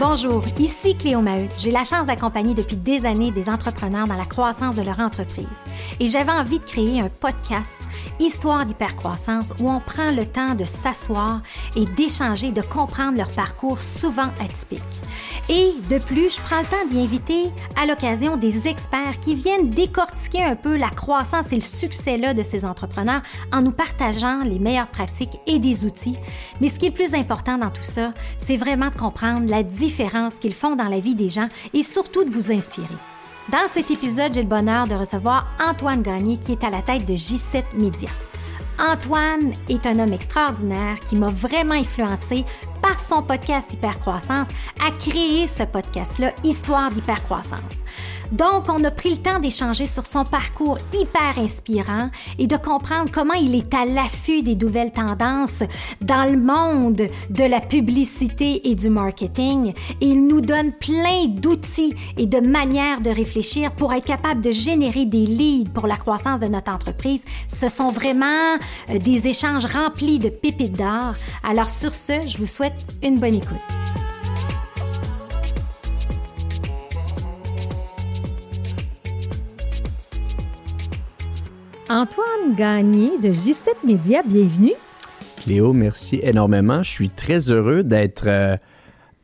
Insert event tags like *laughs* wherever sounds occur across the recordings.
Bonjour, ici Cléo Maheu. J'ai la chance d'accompagner depuis des années des entrepreneurs dans la croissance de leur entreprise. Et j'avais envie de créer un podcast, Histoire d'hypercroissance, où on prend le temps de s'asseoir et d'échanger, de comprendre leur parcours souvent atypique. Et de plus, je prends le temps d'y inviter à l'occasion des experts qui viennent décortiquer un peu la croissance et le succès là de ces entrepreneurs en nous partageant les meilleures pratiques et des outils. Mais ce qui est plus important dans tout ça, c'est vraiment de comprendre la qu'ils font dans la vie des gens et surtout de vous inspirer. Dans cet épisode, j'ai le bonheur de recevoir Antoine Gagné qui est à la tête de J7 Media. Antoine est un homme extraordinaire qui m'a vraiment influencé par son podcast Hypercroissance à créer ce podcast-là, Histoire d'hypercroissance. Donc, on a pris le temps d'échanger sur son parcours hyper inspirant et de comprendre comment il est à l'affût des nouvelles tendances dans le monde de la publicité et du marketing. Et il nous donne plein d'outils et de manières de réfléchir pour être capable de générer des leads pour la croissance de notre entreprise. Ce sont vraiment euh, des échanges remplis de pépites d'or. Alors sur ce, je vous souhaite une bonne écoute. Antoine Gagné de J7 Média, bienvenue. Cléo, merci énormément. Je suis très heureux d'être euh,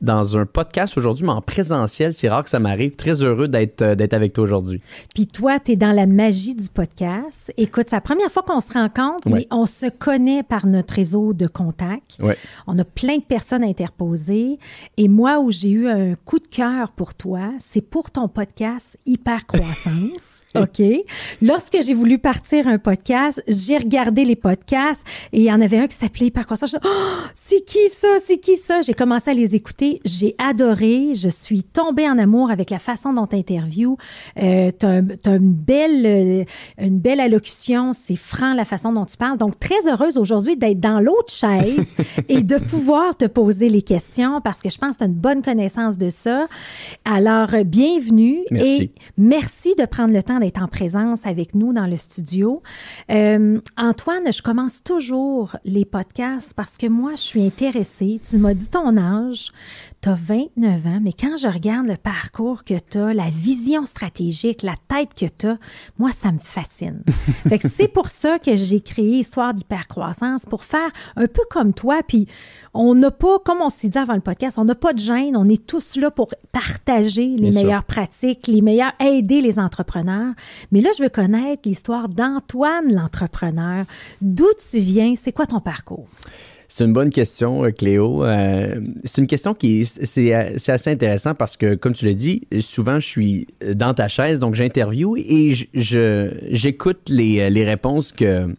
dans un podcast aujourd'hui, mais en présentiel. C'est rare que ça m'arrive. Très heureux d'être euh, d'être avec toi aujourd'hui. Puis toi, tu es dans la magie du podcast. Écoute, c'est la première fois qu'on se rencontre, mais on se connaît par notre réseau de contacts. Ouais. On a plein de personnes interposées. Et moi, où j'ai eu un coup de cœur pour toi, c'est pour ton podcast Hyper Croissance. *laughs* OK? Lorsque j'ai voulu partir un podcast, j'ai regardé les podcasts et il y en avait un qui s'appelait Hyper Croissance. Je oh, c'est qui ça? C'est qui ça? J'ai commencé à les écouter j'ai adoré. Je suis tombée en amour avec la façon dont tu interviews. Euh, tu as, une belle, euh, une belle allocution. C'est franc la façon dont tu parles. Donc, très heureuse aujourd'hui d'être dans l'autre chaise *laughs* et de pouvoir te poser les questions parce que je pense que tu as une bonne connaissance de ça. Alors, euh, bienvenue merci. et merci de prendre le temps d'être en présence avec nous dans le studio. Euh, Antoine, je commence toujours les podcasts parce que moi, je suis intéressée. Tu m'as dit ton âge. Tu as 29 ans, mais quand je regarde le parcours que tu as, la vision stratégique, la tête que tu as, moi, ça me fascine. *laughs* fait que c'est pour ça que j'ai créé Histoire d'hypercroissance, pour faire un peu comme toi. Puis on n'a pas, comme on s'est dit avant le podcast, on n'a pas de gêne. On est tous là pour partager les meilleures pratiques, les meilleurs, aider les entrepreneurs. Mais là, je veux connaître l'histoire d'Antoine, l'entrepreneur. D'où tu viens? C'est quoi ton parcours? C'est une bonne question, euh, Cléo. Euh, c'est une question qui est, euh, c'est, assez intéressant parce que, comme tu l'as dit, souvent je suis dans ta chaise, donc j'interviewe et j'écoute les, réponses que,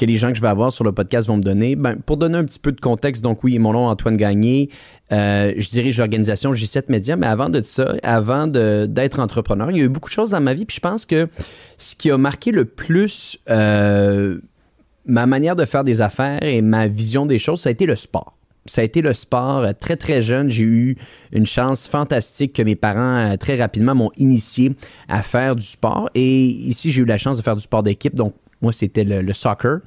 les gens que je vais avoir sur le podcast vont me donner. Ben, pour donner un petit peu de contexte, donc oui, mon nom Antoine Gagné. je dirige l'organisation J7 Media, mais avant de ça, avant d'être entrepreneur, il y a eu beaucoup de choses dans ma vie. Puis je pense que ce qui a marqué le plus ma manière de faire des affaires et ma vision des choses, ça a été le sport. Ça a été le sport. Très, très jeune, j'ai eu une chance fantastique que mes parents, euh, très rapidement, m'ont initié à faire du sport. Et ici, j'ai eu la chance de faire du sport d'équipe. Donc, moi, c'était le, soccer.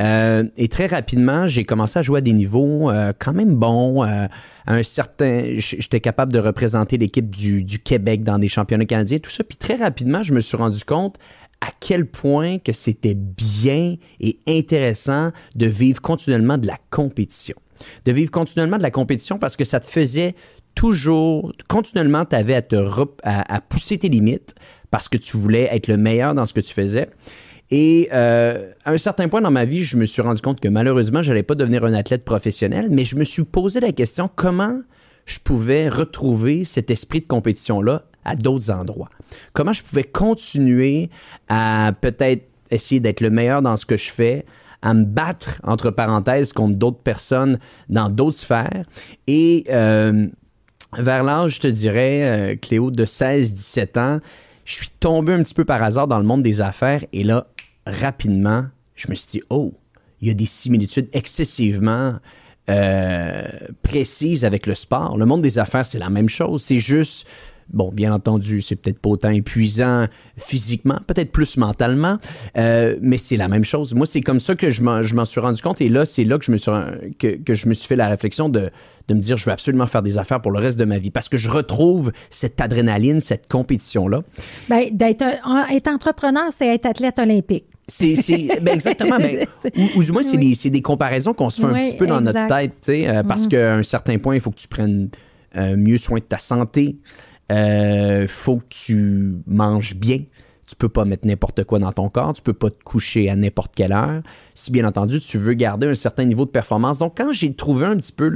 Euh, et très rapidement, j'ai commencé à jouer à des niveaux euh, quand même bons. un certain, j'étais capable de représenter l'équipe du, du, Québec dans des championnats canadiens, tout ça. Puis très rapidement, je me suis rendu compte à quel point que c'était bien et intéressant de vivre continuellement de la compétition. De vivre continuellement de la compétition parce que ça te faisait toujours, continuellement, tu avais à, te à, pousser tes limites parce que tu voulais être le meilleur dans ce que tu faisais. Et euh, à un certain point dans ma vie, je me suis rendu compte que malheureusement, je n'allais pas devenir un athlète professionnel, mais je me suis posé la question comment je pouvais retrouver cet esprit de compétition-là à d'autres endroits? Comment je pouvais continuer à peut-être essayer d'être le meilleur dans ce que je fais, à me battre, entre parenthèses, contre d'autres personnes dans d'autres sphères? Et euh, vers l'âge, je te dirais, euh, Cléo, de 16-17 ans, je suis tombé un petit peu par hasard dans le monde des affaires. Et là, rapidement, je me suis dit, oh, il y a des similitudes excessivement euh, précises avec le sport. Le monde des affaires, c'est la même chose. C'est juste Bon, bien entendu, c'est peut-être pas autant épuisant physiquement, peut-être plus mentalement, euh, mais c'est la même chose. Moi, c'est comme ça que je m'en suis rendu compte. Et là, c'est là que je me suis que, que, je me suis fait la réflexion de, de me dire, je vais absolument faire des affaires pour le reste de ma vie parce que je retrouve cette adrénaline, cette compétition-là. Bien, d'être être entrepreneur, c'est être athlète olympique. C'est ben exactement. Ben, *laughs* ou, du moins, c'est des, des, comparaisons qu'on se fait un petit peu dans notre tête, euh, parce mm-hmm. qu'à un certain point, il faut que tu prennes euh, mieux soin de ta santé. Euh, faut que tu manges bien. Tu peux pas mettre n'importe quoi dans ton corps. Tu peux pas te coucher à n'importe quelle heure. Si bien entendu, tu veux garder un certain niveau de performance. Donc, quand j'ai trouvé un petit peu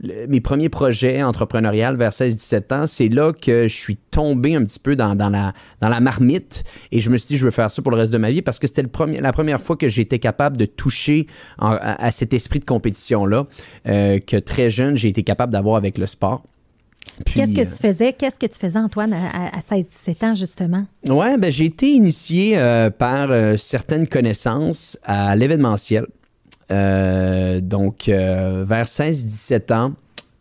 mes premiers projets entrepreneuriaux vers 16-17 ans, c'est là que je suis tombé un petit peu dans, la, dans la marmite et je me suis dit, je veux faire ça pour le reste de ma vie parce que c'était la première fois que j'étais capable de toucher à, cet esprit de compétition-là euh, que très jeune, j'ai été capable d'avoir avec le sport. Qu'est-ce que tu faisais? Qu'est-ce que tu faisais, Antoine, à, 16-17 ans, justement? Oui, ben, j'ai été initié euh, par euh, certaines connaissances à l'événementiel. Euh, donc, vers 16-17 ans,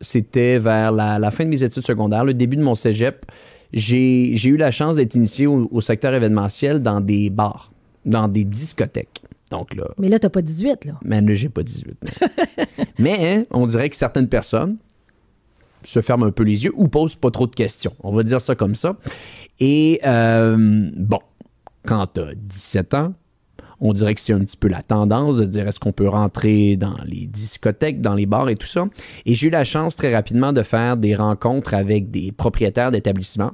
c'était vers la, fin de mes études secondaires, le début de mon cégep. J'ai eu la chance d'être initié au, secteur événementiel dans des bars, dans des discothèques. Donc là, mais là, tu n'as pas 18, là. Mais là, j'ai pas 18. *laughs* mais hein, on dirait que certaines personnes, se ferme un peu les yeux ou pose pas trop de questions. On va dire ça comme ça. Et euh, bon, quand tu as 17 ans, on dirait que c'est un petit peu la tendance de dire est-ce qu'on peut rentrer dans les discothèques, dans les bars et tout ça? Et j'ai eu la chance très rapidement de faire des rencontres avec des propriétaires d'établissements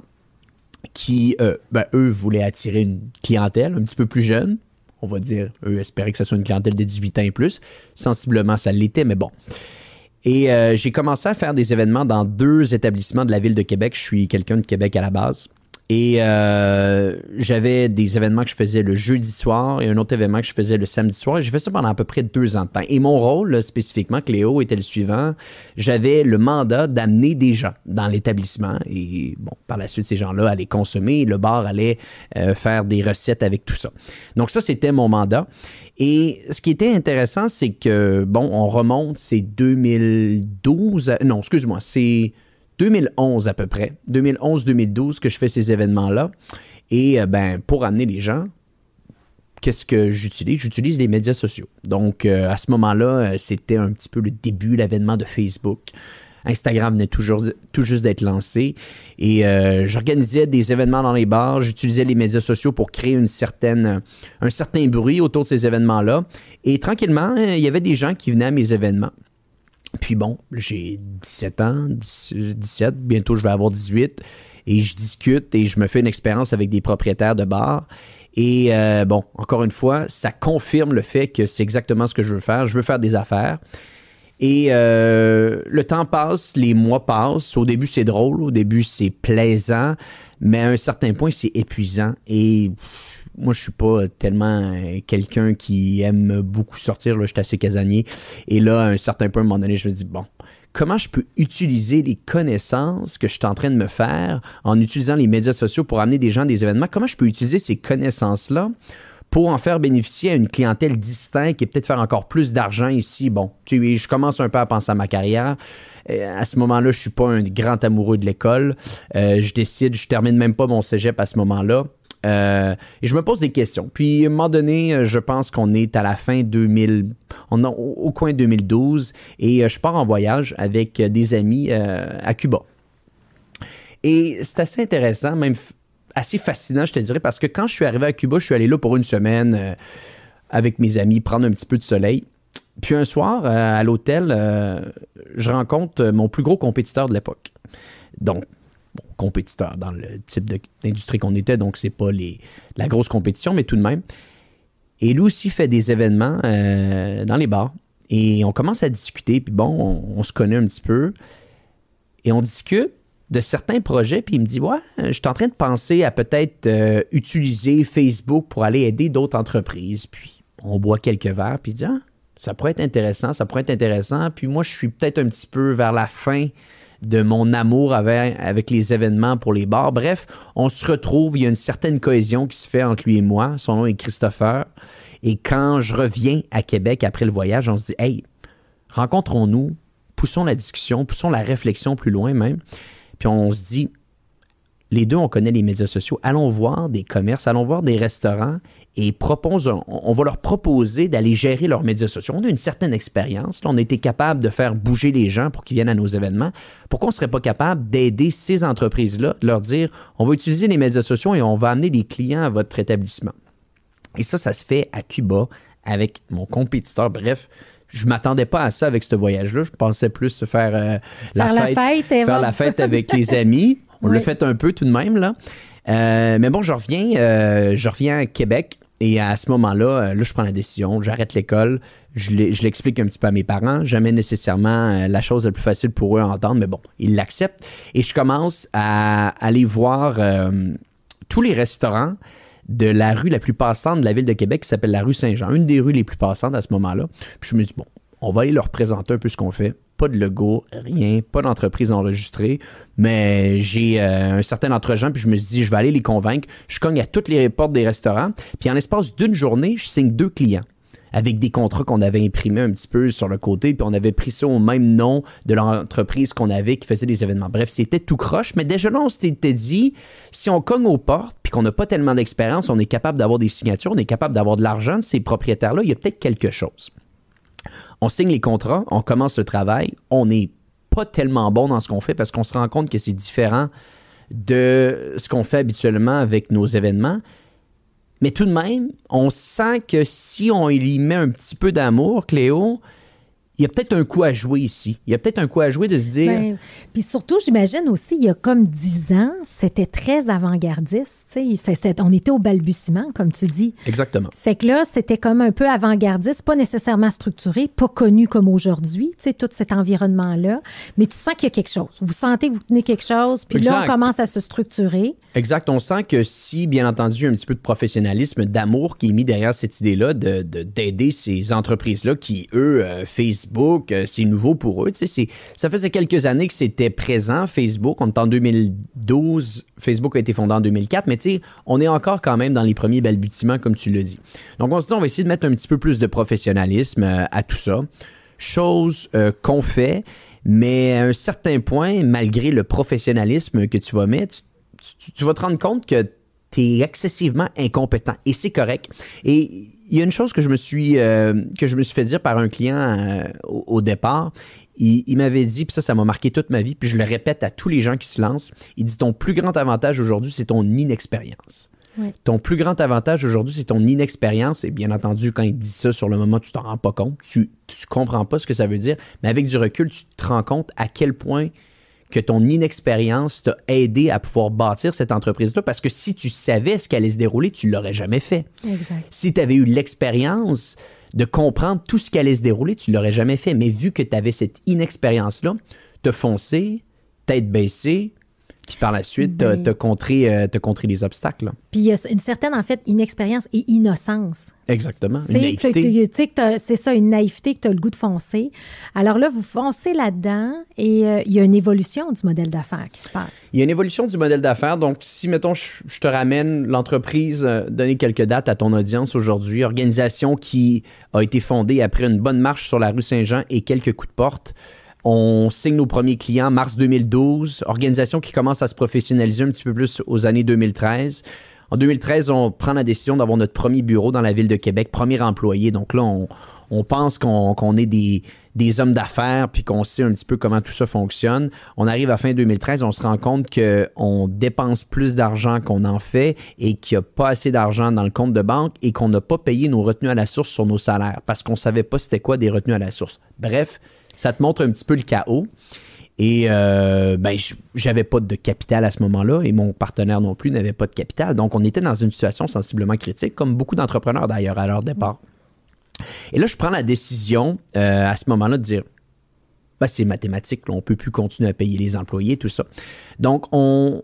qui, euh, ben, eux, voulaient attirer une clientèle un petit peu plus jeune. On va dire, eux espéraient que ce soit une clientèle de 18 ans et plus. Sensiblement, ça l'était, mais bon. Et euh, j'ai commencé à faire des événements dans deux établissements de la ville de Québec. Je suis quelqu'un de Québec à la base. Et euh, j'avais des événements que je faisais le jeudi soir et un autre événement que je faisais le samedi soir. J'ai fait ça pendant à peu près deux ans de temps. Et mon rôle, spécifiquement, Cléo, était le suivant. J'avais le mandat d'amener des gens dans l'établissement. Et bon, par la suite, ces gens-là allaient consommer. le bar allait euh, faire des recettes avec tout ça. Donc ça, c'était mon mandat. Et ce qui était intéressant, c'est que, bon, on remonte, c'est 2012. Non, excuse-moi, c'est 2011 à peu près, 2011-2012 que je fais ces événements-là. Et euh, ben, pour amener les gens, qu'est-ce que j'utilise? J'utilise les médias sociaux. Donc, euh, à ce moment-là, euh, c'était un petit peu le début, l'avènement de Facebook. Instagram venait toujours, tout juste d'être lancé. Et j'organisais des événements dans les bars. J'utilisais les médias sociaux pour créer un certain bruit autour de ces événements-là. Et tranquillement, il y avait des gens qui venaient à mes événements. Puis bon, j'ai 17 ans, 17, bientôt je vais avoir 18, et je discute et je me fais une expérience avec des propriétaires de bars. Et euh, bon, encore une fois, ça confirme le fait que c'est exactement ce que je veux faire. Je veux faire des affaires. Et euh, le temps passe, les mois passent. Au début, c'est drôle, au début, c'est plaisant, mais à un certain point, c'est épuisant. Et moi, je suis pas tellement euh, quelqu'un qui aime beaucoup sortir. Je suis assez casanier. Et là, à un certain point, à un moment donné, je me dis, bon, comment je peux utiliser les connaissances que je suis en train de me faire en utilisant les médias sociaux pour amener des gens à des événements? Comment je peux utiliser ces connaissances-là pour en faire bénéficier à une clientèle distincte et peut-être faire encore plus d'argent ici? Bon, tu, je commence un peu à penser à ma carrière. Euh, à ce moment-là, je suis pas un grand amoureux de l'école. Euh, je décide, je termine même pas mon cégep à ce moment-là. Euh, et je me pose des questions. Puis, à un moment donné, je pense qu'on est à la fin 2000, on est au, coin 2012, et je pars en voyage avec des amis à Cuba. Et c'est assez intéressant, même assez fascinant, je te dirais, parce que quand je suis arrivé à Cuba, je suis allé là pour une semaine avec mes amis, prendre un petit peu de soleil. Puis un soir, à l'hôtel, je rencontre mon plus gros compétiteur de l'époque. Donc, compétiteur dans le type d'industrie qu'on était, donc c'est pas les, la grosse compétition, mais tout de même. Et lui aussi fait des événements euh, dans les bars. Et on commence à discuter, puis bon, on, se connaît un petit peu. Et on discute de certains projets, puis il me dit Ouais, je suis en train de penser à peut-être euh, utiliser Facebook pour aller aider d'autres entreprises. Puis on boit quelques verres, puis il dit ah, ça pourrait être intéressant, ça pourrait être intéressant. Puis moi, je suis peut-être un petit peu vers la fin de mon amour avec, avec, les événements pour les bars. Bref, on se retrouve, il y a une certaine cohésion qui se fait entre lui et moi. Son nom est Christopher. Et quand je reviens à Québec après le voyage, on se dit, hey, rencontrons-nous, poussons la discussion, poussons la réflexion plus loin même. Puis on se dit, les deux, on connaît les médias sociaux. Allons voir des commerces, allons voir des restaurants et on, va leur proposer d'aller gérer leurs médias sociaux. On a une certaine expérience. on a été capable de faire bouger les gens pour qu'ils viennent à nos événements. Pourquoi on ne serait pas capable d'aider ces entreprises-là, de leur dire, on va utiliser les médias sociaux et on va amener des clients à votre établissement? Et ça, ça se fait à Cuba avec mon compétiteur. Bref, je m'attendais pas à ça avec ce voyage-là. Je pensais plus faire, euh, la, fête, faire la fête avec les *laughs* amis. On l'a fait un peu tout de même là. Euh, mais bon, je reviens, euh, je reviens à Québec et à ce moment-là, là, je prends la décision, j'arrête l'école, je l'explique un petit peu à mes parents, jamais nécessairement la chose la plus facile pour eux à entendre, mais bon, ils l'acceptent et je commence à aller voir tous les restaurants de la rue la plus passante de la ville de Québec qui s'appelle la rue Saint-Jean, une des rues les plus passantes à ce moment-là. Puis je me dis, bon, on va aller leur présenter un peu ce qu'on fait. Pas de logo, rien, pas d'entreprise enregistrée, mais j'ai euh, un certain entre-gens, puis je me suis dit, je vais aller les convaincre. Je cogne à toutes les portes des restaurants, puis en l'espace d'une journée, je signe deux clients avec des contrats qu'on avait imprimés un petit peu sur le côté, puis on avait pris ça au même nom de l'entreprise qu'on avait qui faisait des événements. Bref, c'était tout croche, mais déjà là, on s'était dit, si on cogne aux portes, puis qu'on n'a pas tellement d'expérience, on est capable d'avoir des signatures, on est capable d'avoir de l'argent de ces propriétaires-là, il y a peut-être quelque chose. On signe les contrats, on commence le travail, on n'est pas tellement bon dans ce qu'on fait parce qu'on se rend compte que c'est différent de ce qu'on fait habituellement avec nos événements. Mais tout de même, on sent que si on y met un petit peu d'amour, Cléo, il y a peut-être un coup à jouer ici. Il y a peut-être un coup à jouer de se dire. Ben, puis surtout, j'imagine aussi, il y a comme dix ans, c'était très avant-gardiste. on était au balbutiement, comme tu dis. Exactement. Fait que là, c'était comme un peu avant-gardiste, pas nécessairement structuré, pas connu comme aujourd'hui, tout cet environnement-là. Mais tu sens qu'il y a quelque chose. Vous sentez que vous tenez quelque chose, puis là, on commence à se structurer. Exact. On sent que si, bien entendu, un petit peu de professionnalisme, d'amour qui est mis derrière cette idée-là d'aider ces entreprises-là qui, eux, euh, Facebook, euh, c'est nouveau pour eux. Tu sais, ça faisait quelques années que c'était présent, Facebook. On est en 2012. Facebook a été fondé en 2004, mais tu sais, on est encore quand même dans les premiers balbutiements, comme tu le dis. Donc, on se dit, on va essayer de mettre un petit peu plus de professionnalisme euh, à tout ça. Chose qu'on fait, mais à un certain point, malgré le professionnalisme que tu vas mettre, tu, vas te rendre compte que tu es excessivement incompétent et c'est correct. Et il y a une chose que je me suis, euh, que je me suis fait dire par un client euh, au, départ. Il, m'avait dit, puis ça, ça m'a marqué toute ma vie, puis je le répète à tous les gens qui se lancent. Il dit ton plus grand avantage aujourd'hui, c'est ton inexpérience. Ton plus grand avantage aujourd'hui, c'est ton inexpérience. Et bien entendu, quand il dit ça sur le moment, tu t'en rends pas compte. Tu, tu comprends pas ce que ça veut dire. Mais avec du recul, tu te rends compte à quel point que ton inexpérience t'a aidé à pouvoir bâtir cette entreprise-là parce que si tu savais ce qui allait se dérouler, tu l'aurais jamais fait. Si tu avais eu l'expérience de comprendre tout ce qui allait se dérouler, tu l'aurais jamais fait. Mais vu que tu avais cette inexpérience-là, te foncer, tête baissée, puis par la suite, ben contré, euh, les obstacles. Puis il y a une certaine, en fait, inexpérience et innocence. Exactement. C'est ça, une naïveté que tu as le goût de foncer. Alors là, vous foncez là-dedans et euh, il y a une évolution du modèle d'affaires qui se passe. Il y a une évolution du modèle d'affaires. Donc, si, mettons, je, te ramène l'entreprise, euh, donner quelques dates à ton audience aujourd'hui, organisation qui a été fondée après une bonne marche sur la rue Saint-Jean et quelques coups de porte. On signe nos premiers clients mars 2012, organisation qui commence à se professionnaliser un petit peu plus aux années 2013. En 2013, on prend la décision d'avoir notre premier bureau dans la ville de Québec, premier employé. Donc là, on, pense qu'on est des, des hommes d'affaires puis qu'on sait un petit peu comment tout ça fonctionne. On arrive à fin 2013, on se rend compte qu'on dépense plus d'argent qu'on en fait et qu'il n'y a pas assez d'argent dans le compte de banque et qu'on n'a pas payé nos retenues à la source sur nos salaires parce qu'on savait pas c'était quoi des retenues à la source. Bref, ça te montre un petit peu le chaos. Et euh, ben, j'avais pas de capital à ce moment-là et mon partenaire non plus n'avait pas de capital. Donc, on était dans une situation sensiblement critique, comme beaucoup d'entrepreneurs d'ailleurs à leur départ. Et là, je prends la décision euh, à ce moment-là de dire ben, c'est mathématique, on peut plus continuer à payer les employés, tout ça. Donc, on,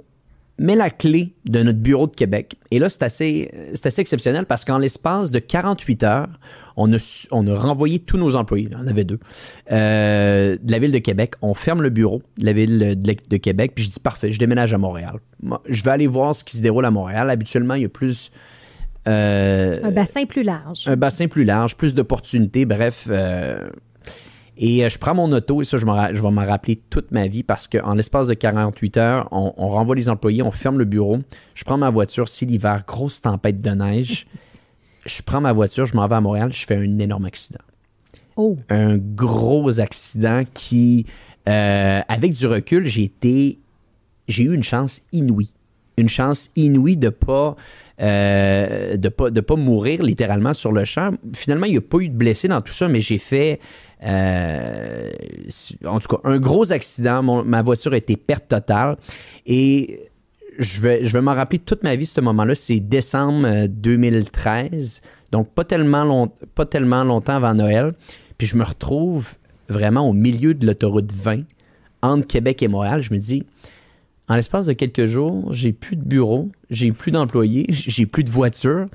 met la clé de notre bureau de Québec. Et là, c'est assez, assez exceptionnel parce qu'en l'espace de 48 heures, on a, on a renvoyé tous nos employés, il y en avait deux, euh, de la ville de Québec. On ferme le bureau de la ville de, Québec, puis je dis parfait, je déménage à Montréal. je vais aller voir ce qui se déroule à Montréal. Habituellement, il y a plus... Euh, un bassin plus large. Un bassin plus large, plus d'opportunités, bref. Euh, Et je prends mon auto, et ça, je, je vais m'en rappeler toute ma vie parce qu'en l'espace de 48 heures, on, on, renvoie les employés, on ferme le bureau. Je prends ma voiture, si l'hiver, grosse tempête de neige. *laughs* je prends ma voiture, je m'en vais à Montréal, je fais un énorme accident. Oh. Un gros accident qui, euh, avec du recul, j'ai été, j'ai eu une chance inouïe. Une chance inouïe de pas, euh, de pas, pas mourir littéralement sur le champ. Finalement, il n'y a pas eu de blessés dans tout ça, mais j'ai fait, euh, en tout cas, un gros accident. ma voiture a été perte totale. Et je vais, m'en rappeler toute ma vie, ce moment-là. C'est décembre 2013. Donc, pas tellement, pas tellement longtemps avant Noël. Puis je me retrouve vraiment au milieu de l'autoroute 20 entre Québec et Montréal. Je me dis, en l'espace de quelques jours, j'ai plus de bureau, j'ai plus d'employés, j'ai plus de voiture.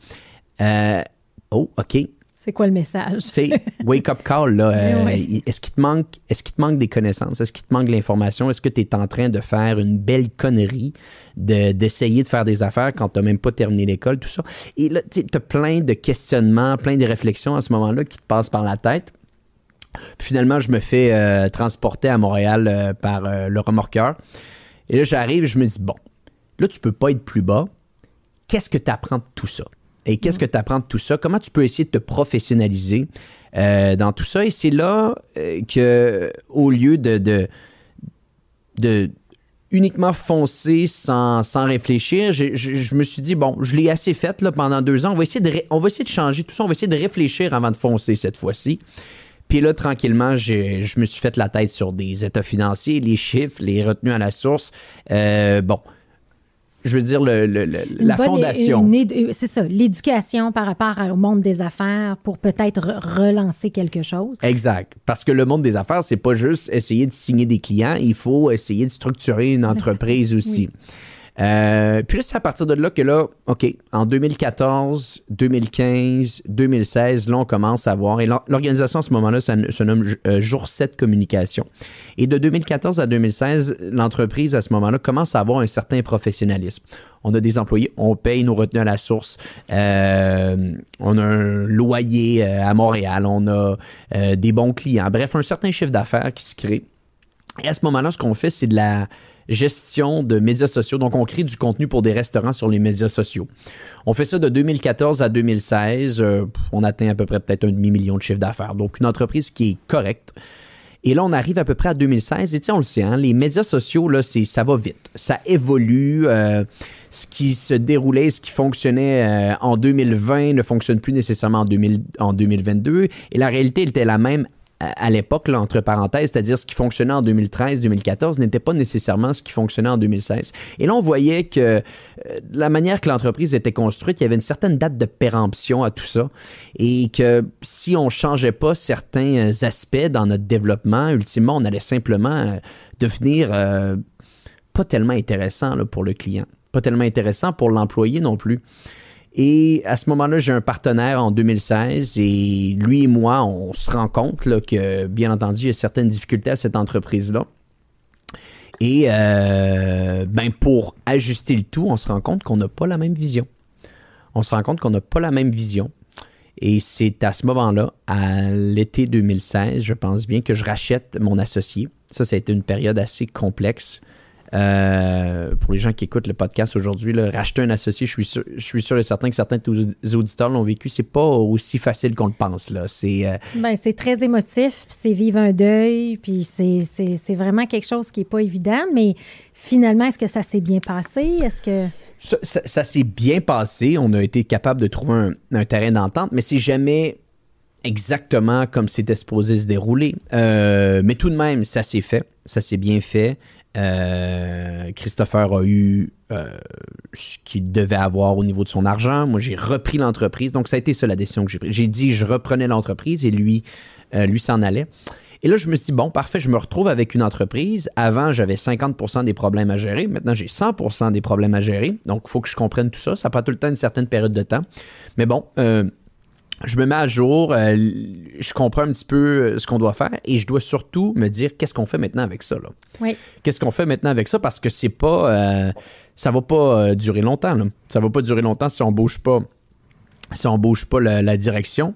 Euh, oh, OK. C'est quoi le message? C'est *laughs* wake up call là. Euh, est-ce qu'il te manque est-ce qu'il te manque des connaissances? Est-ce qu'il te manque de l'information? Est-ce que tu es en train de faire une belle connerie d'essayer de, faire des affaires quand tu n'as même pas terminé l'école, tout ça? Et là, tu as plein de questionnements, plein de réflexions à ce moment-là qui te passent par la tête. finalement, je me fais euh, transporter à Montréal euh, par le remorqueur. Et là, j'arrive et je me dis, bon, là, tu peux pas être plus bas. Qu'est-ce que tu apprends de tout ça? Et qu'est-ce que tu apprends de tout ça? Comment tu peux essayer de te professionnaliser euh, dans tout ça? Et c'est là euh, que, au lieu de, de, uniquement foncer sans, réfléchir, je, me suis dit, bon, je l'ai assez fait là, pendant deux ans. On va, essayer de on va essayer de changer tout ça. On va essayer de réfléchir avant de foncer cette fois-ci. Puis là, tranquillement, je me suis fait la tête sur des états financiers, les chiffres, les retenues à la source. Euh, bon, je veux dire, le, la fondation. C'est ça, l'éducation par rapport au monde des affaires pour peut-être relancer quelque chose. Exact. Parce que le monde des affaires, c'est pas juste essayer de signer des clients, il faut essayer de structurer une *laughs* entreprise aussi. Euh, puis c'est à partir de là que là, OK, en 2014, 2015, 2016, là, on commence à voir, et l'organisation à ce moment-là se nomme euh, Jour 7 Communication. Et de 2014 à 2016, l'entreprise, à ce moment-là, commence à avoir un certain professionnalisme. On a des employés, on paye nos retenues à la source, euh, on a un loyer à Montréal, on a des bons clients. Bref, un certain chiffre d'affaires qui se crée. Et à ce moment-là, ce qu'on fait, c'est de la gestion de médias sociaux. Donc, on crée du contenu pour des restaurants sur les médias sociaux. On fait ça de 2014 à 2016. Euh, on atteint à peu près peut-être un demi-million de chiffre d'affaires. Donc, une entreprise qui est correcte. Et là, on arrive à peu près à 2016. Et sais, on le sait, hein, les médias sociaux, là, c'est, ça va vite. Ça évolue. Euh, ce qui se déroulait, ce qui fonctionnait euh, en 2020 ne fonctionne plus nécessairement en, 2000, en 2022. Et la réalité elle était la même à l'époque, entre parenthèses, c'est-à-dire ce qui fonctionnait en 2013-2014 n'était pas nécessairement ce qui fonctionnait en 2016. Et là, on voyait que euh, la manière que l'entreprise était construite, il y avait une certaine date de péremption à tout ça et que si on changeait pas certains aspects dans notre développement, ultimement, on allait simplement euh, devenir euh, pas tellement intéressant pour le client, pas tellement intéressant pour l'employé non plus. Et à ce moment-là, j'ai un partenaire en 2016 et lui et moi, on se rend compte que, bien entendu, il y a certaines difficultés à cette entreprise-là. Et euh, ben pour ajuster le tout, on se rend compte qu'on n'a pas la même vision. On se rend compte qu'on n'a pas la même vision. Et c'est à ce moment-là, à l'été 2016, je pense bien que je rachète mon associé. Ça, ça a été une période assez complexe. Euh, pour les gens qui écoutent le podcast aujourd'hui, racheter un associé, je suis, sûr, je suis sûr et certain que certains de tes auditeurs l'ont vécu. C'est pas aussi facile qu'on le pense. Là. C'est, euh, ben, c'est très émotif, c'est vivre un deuil, puis c'est, c'est, vraiment quelque chose qui n'est pas évident. Mais finalement, est-ce que ça s'est bien passé? Est-ce que. Ça, s'est bien passé. On a été capable de trouver un, un terrain d'entente, mais c'est jamais exactement comme c'était supposé se dérouler. Euh, mais tout de même, ça s'est fait. Ça s'est bien fait. Euh, Christopher a eu euh, ce qu'il devait avoir au niveau de son argent. Moi, j'ai repris l'entreprise. Donc, ça a été ça la décision que j'ai prise. J'ai dit, je reprenais l'entreprise et lui, euh, lui s'en allait. Et là, je me suis dit, bon, parfait, je me retrouve avec une entreprise. Avant, j'avais 50% des problèmes à gérer. Maintenant, j'ai 100% des problèmes à gérer. Donc, il faut que je comprenne tout ça. Ça prend tout le temps une certaine période de temps. Mais bon, je me mets à jour, euh, je comprends un petit peu euh, ce qu'on doit faire et je dois surtout me dire qu'est-ce qu'on fait maintenant avec ça. Là. Oui. Qu'est-ce qu'on fait maintenant avec ça? Parce que c'est pas, euh, ça va pas durer longtemps. Là. Ça va pas durer longtemps si on bouge pas, si on bouge pas la, direction.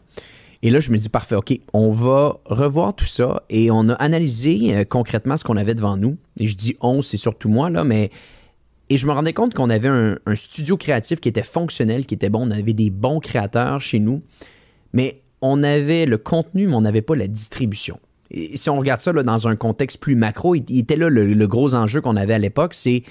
Et là, je me dis, parfait, OK, on va revoir tout ça. Et on a analysé concrètement ce qu'on avait devant nous. Et je dis on, c'est surtout moi, là, mais. Et je me rendais compte qu'on avait un, studio créatif qui était fonctionnel, qui était bon. On avait des bons créateurs chez nous. Mais on avait le contenu, mais on n'avait pas la distribution. Et si on regarde ça dans un contexte plus macro, il, était là le gros enjeu qu'on avait à l'époque, c'est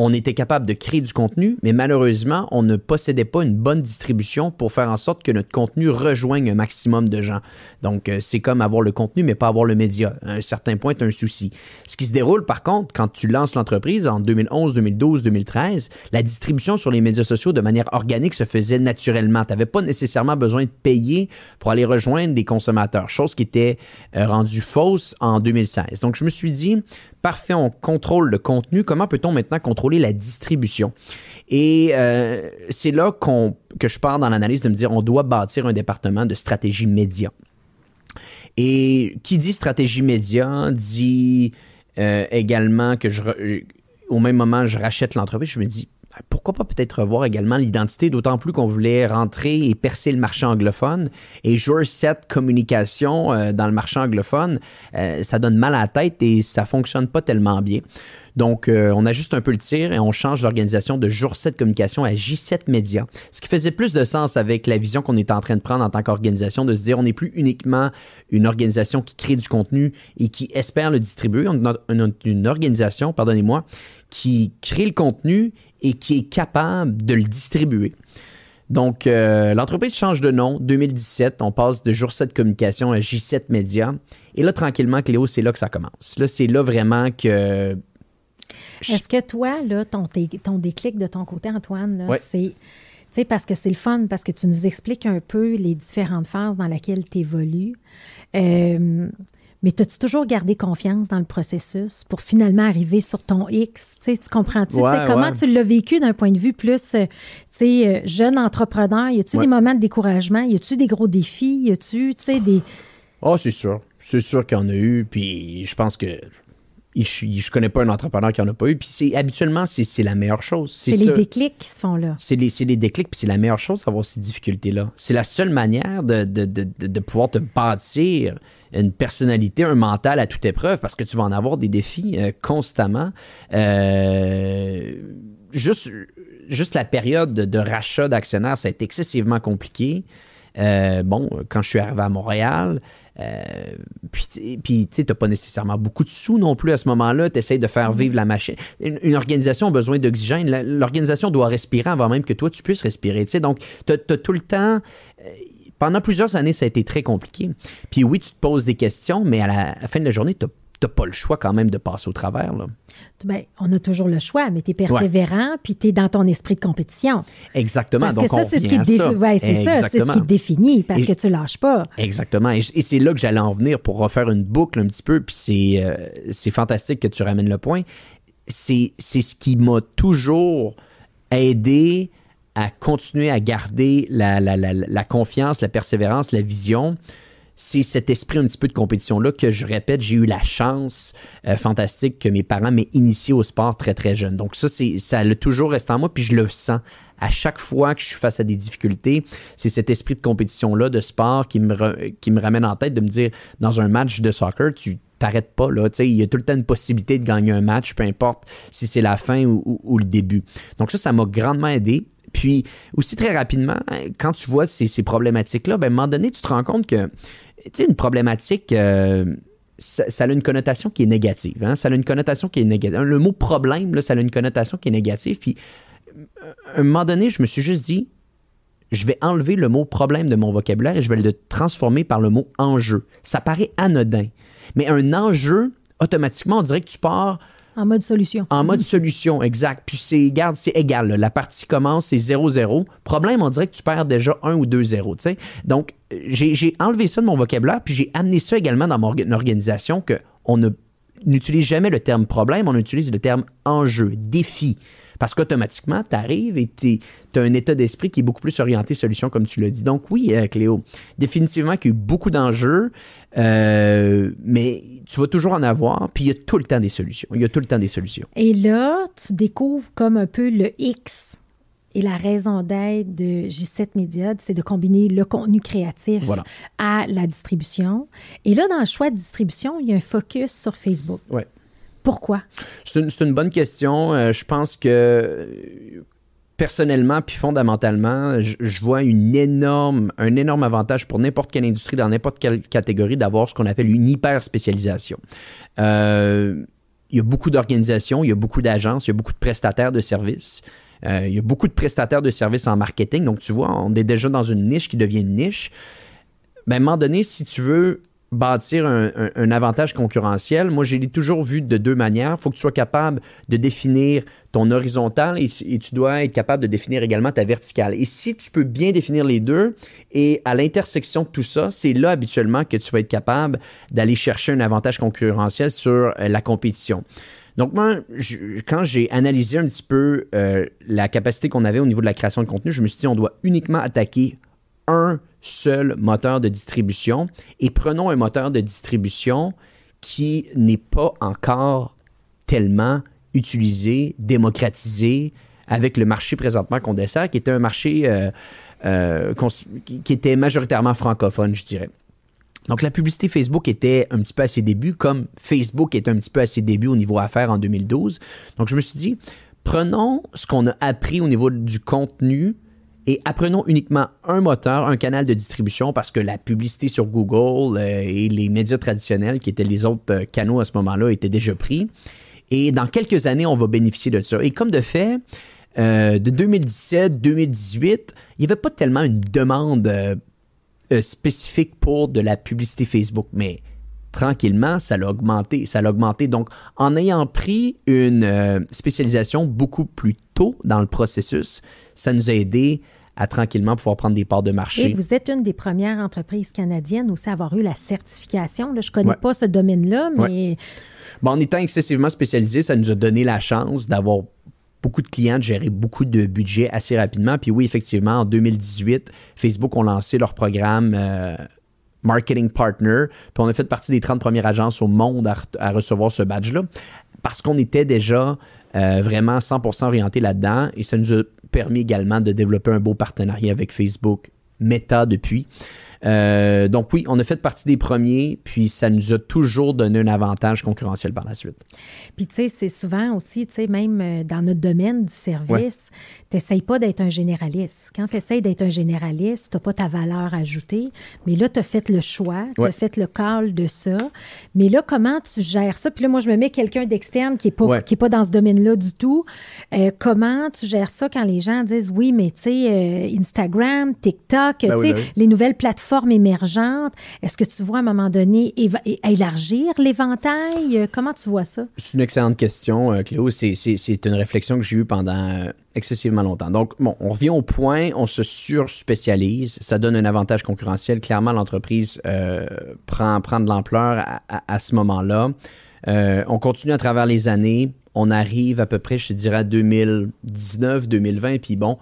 on était capable de créer du contenu, mais malheureusement, on ne possédait pas une bonne distribution pour faire en sorte que notre contenu rejoigne un maximum de gens. Donc, euh, c'est comme avoir le contenu, mais pas avoir le média. Un certain point, c'est un souci. Ce qui se déroule, par contre, quand tu lances l'entreprise en 2011, 2012, 2013, la distribution sur les médias sociaux de manière organique se faisait naturellement. Tu n'avais pas nécessairement besoin de payer pour aller rejoindre des consommateurs, chose qui était euh, rendue fausse en 2016. Donc, je me suis dit, parfait, on contrôle le contenu. Comment peut-on maintenant contrôler la distribution? Et euh, c'est là qu'on, que je pars dans l'analyse de me dire, on doit bâtir un département de stratégie média. Et qui dit stratégie média dit euh, également que je, au même moment, je rachète l'entreprise. Je me dis, pourquoi pas peut-être revoir également l'identité, d'autant plus qu'on voulait rentrer et percer le marché anglophone. Et jouer cette communication euh, dans le marché anglophone, euh, ça donne mal à la tête et ça fonctionne pas tellement bien. Donc, euh, on ajuste un peu le tir et on change l'organisation de Jour 7 Communication à J7 Média, ce qui faisait plus de sens avec la vision qu'on est en train de prendre en tant qu'organisation, de se dire on n'est plus uniquement une organisation qui crée du contenu et qui espère le distribuer, on une, une organisation, pardonnez-moi, qui crée le contenu et qui est capable de le distribuer. Donc, euh, l'entreprise change de nom. 2017, on passe de Jour 7 Communication à J7 Média. Et là, tranquillement, Cléo, c'est là que ça commence. Là, c'est là vraiment que... Est-ce que toi, là, ton, ton déclic de ton côté, Antoine, ouais. c'est... Tu sais, parce que c'est le fun, parce que tu nous expliques un peu les différentes phases dans lesquelles tu évolues. Euh, mais as-tu toujours gardé confiance dans le processus pour finalement arriver sur ton X? Tu, comprends-tu? Ouais, comment ouais. tu l'as vécu d'un point de vue plus euh, euh, jeune entrepreneur? Y a-tu Ouais. des moments de découragement? Y a-tu des gros défis? Y a-tu des. Ah, c'est sûr. C'est sûr qu'il y en a eu. Puis je pense que je, je connais pas un entrepreneur qui en a pas eu. Puis c'est habituellement, c'est c'est la meilleure chose. C'est les déclics qui se font là. C'est les, c'est les déclics, puis c'est la meilleure chose d'avoir ces difficultés-là. C'est la seule manière de, de, de, de- pouvoir te bâtir une personnalité, un mental à toute épreuve, parce que tu vas en avoir des défis euh, constamment. Euh, juste, juste la période de, de rachat d'actionnaires, ça a été excessivement compliqué. Euh, bon, quand je suis arrivé à Montréal, euh, puis, puis tu t'as pas nécessairement beaucoup de sous non plus à ce moment-là. Tu essaies de faire vivre la machine. Une, organisation a besoin d'oxygène. L'organisation doit respirer avant même que toi, tu puisses respirer. tu sais. Donc, tu as, tout le temps. euh, pendant plusieurs années, ça a été très compliqué. Puis oui, tu te poses des questions, mais à la, à la fin de la journée, tu n'as pas le choix quand même de passer au travers. Là. Ben, on a toujours le choix, mais tu es persévérant, puis tu es dans ton esprit de compétition. Exactement. Parce Donc, que ça, c'est ce qui défi- ouais, ça, ce qui te définit, parce Et- que tu lâches pas. Exactement. Et, et c'est là que j'allais en venir pour refaire une boucle un petit peu. Puis c'est, euh, c'est fantastique que tu ramènes le point. C'est, c'est ce qui m'a toujours aidé à continuer à garder la, la, la, la confiance, la persévérance, la vision. C'est cet esprit un petit peu de compétition-là que je répète, j'ai eu la chance euh, fantastique que mes parents m'aient initié au sport très très jeune. Donc ça, c'est, ça a toujours resté en moi, puis je le sens à chaque fois que je suis face à des difficultés, c'est cet esprit de compétition-là, de sport qui me, qui me ramène en tête de me dire, dans un match de soccer, tu t'arrêtes pas, là. Il y a tout le temps une possibilité de gagner un match, peu importe si c'est la fin ou- ou le début. Donc ça, ça m'a grandement aidé. Puis aussi très rapidement, quand tu vois ces, problématiques-là, ben, à un moment donné, tu te rends compte que, tu une problématique, euh, ça, ça a une connotation qui est négative. Hein? Ça a une connotation qui est négative. Le mot problème, là, ça a une connotation qui est négative. Puis à un moment donné, je me suis juste dit, je vais enlever le mot problème de mon vocabulaire et je vais le transformer par le mot enjeu. Ça paraît anodin, mais un enjeu, automatiquement, on dirait que tu pars En mode solution. en mode solution, exact. Puis c'est, garde, c'est égal. là. La partie commence, c'est 0-0. Problème, on dirait que tu perds déjà 1 ou 2-0. tu sais. Donc, euh, j'ai, enlevé ça de mon vocabulaire, puis j'ai amené ça également dans mon orga- organisation que on n'utilise jamais le terme problème, on utilise le terme enjeu, défi. Parce qu'automatiquement, tu arrives et tu as un état d'esprit qui est beaucoup plus orienté solution, comme tu l'as dit. Donc oui, euh, Cléo, définitivement qu'il y a eu beaucoup d'enjeux, euh, mais tu vas toujours en avoir, puis il y a tout le temps des solutions. Il y a tout le temps des solutions. Et là, tu découvres comme un peu le X. Et la raison d'être de J7 Media, c'est de combiner le contenu créatif à la distribution. Et là, dans le choix de distribution, il y a un focus sur Facebook. Ouais. Pourquoi? C'est une, bonne question. Euh, je pense que personnellement puis fondamentalement, je, vois une énorme, un énorme avantage pour n'importe quelle industrie dans n'importe quelle catégorie d'avoir ce qu'on appelle une hyper spécialisation. Euh, il y a beaucoup d'organisations, il y a beaucoup d'agences, il y a beaucoup de prestataires de services. Euh, il y a beaucoup de prestataires de services en marketing. Donc, tu vois, on est déjà dans une niche qui devient une niche. Mais à un moment donné, si tu veux bâtir un, avantage concurrentiel, moi, je l'ai toujours vu de deux manières. Il faut que tu sois capable de définir ton horizontal et, tu dois être capable de définir également ta verticale. Et si tu peux bien définir les deux et à l'intersection de tout ça, c'est là habituellement que tu vas être capable d'aller chercher un avantage concurrentiel sur euh, la compétition. Donc moi, quand j'ai analysé un petit peu euh, la capacité qu'on avait au niveau de la création de contenu, je me suis dit on doit uniquement attaquer un seul moteur de distribution et prenons un moteur de distribution qui n'est pas encore tellement utilisé, démocratisé avec le marché présentement qu'on dessert, qui était un marché euh, euh, qui était majoritairement francophone, je dirais. Donc la publicité Facebook était un petit peu à ses débuts, comme Facebook était un petit peu à ses débuts au niveau affaires en 2012. Donc je me suis dit, prenons ce qu'on a appris au niveau du contenu et apprenons uniquement un moteur, un canal de distribution, parce que la publicité sur Google euh, et les médias traditionnels, qui étaient les autres euh, canaux à ce moment-là, étaient déjà pris. Et dans quelques années, on va bénéficier de ça. Et comme de fait, euh, de 2017-2018, il n'y avait pas tellement une demande spécifique pour de la publicité Facebook, mais tranquillement, ça l'a augmenté. Ça l'a augmenté. Donc, en ayant pris une spécialisation beaucoup plus tôt dans le processus, ça nous a aidé à tranquillement pouvoir prendre des parts de marché. Et vous êtes une des premières entreprises canadiennes aussi à avoir eu la certification. je ne connais pas ce domaine-là, mais... Bon, en étant excessivement spécialisé, ça nous a donné la chance d'avoir beaucoup de clients, de gérer beaucoup de budget assez rapidement. Puis oui, effectivement, en 2018, Facebook ont lancé leur programme euh, Marketing Partner. Puis on a fait partie des 30 premières agences au monde à, recevoir ce badge-là parce qu'on était déjà euh, vraiment 100% orienté là-dedans et ça nous a permis également de développer un beau partenariat avec Facebook, Meta depuis. Euh, donc oui, on a fait partie des premiers, puis ça nous a toujours donné un avantage concurrentiel par la suite. Puis tu sais, c'est souvent aussi, tu sais, même euh, dans notre domaine du service, tu n'essayes pas d'être un généraliste. Quand tu essayes d'être un généraliste, tu n'as pas ta valeur ajoutée, mais là, tu as fait le choix, tu as fait le call de ça. Mais là, comment tu gères ça? Puis là, moi, je me mets quelqu'un d'externe qui n'est pas, qui est pas dans ce domaine-là du tout. Euh, comment tu gères ça quand les gens disent, oui, mais tu sais, Instagram, TikTok, ben tu sais, ben les nouvelles plateformes forme émergente? Est-ce que tu vois à un moment donné élargir l'éventail? Euh, comment tu vois ça? C'est une excellente question, euh, Cléo. C'est une réflexion que j'ai eue pendant euh, excessivement longtemps. Donc, bon, on revient au point, on se surspécialise, ça donne un avantage concurrentiel. Clairement, l'entreprise prend, de l'ampleur à, à, ce moment-là. on continue à travers les années. On arrive à peu près, je te dirais, à 2019, 2020, puis bon,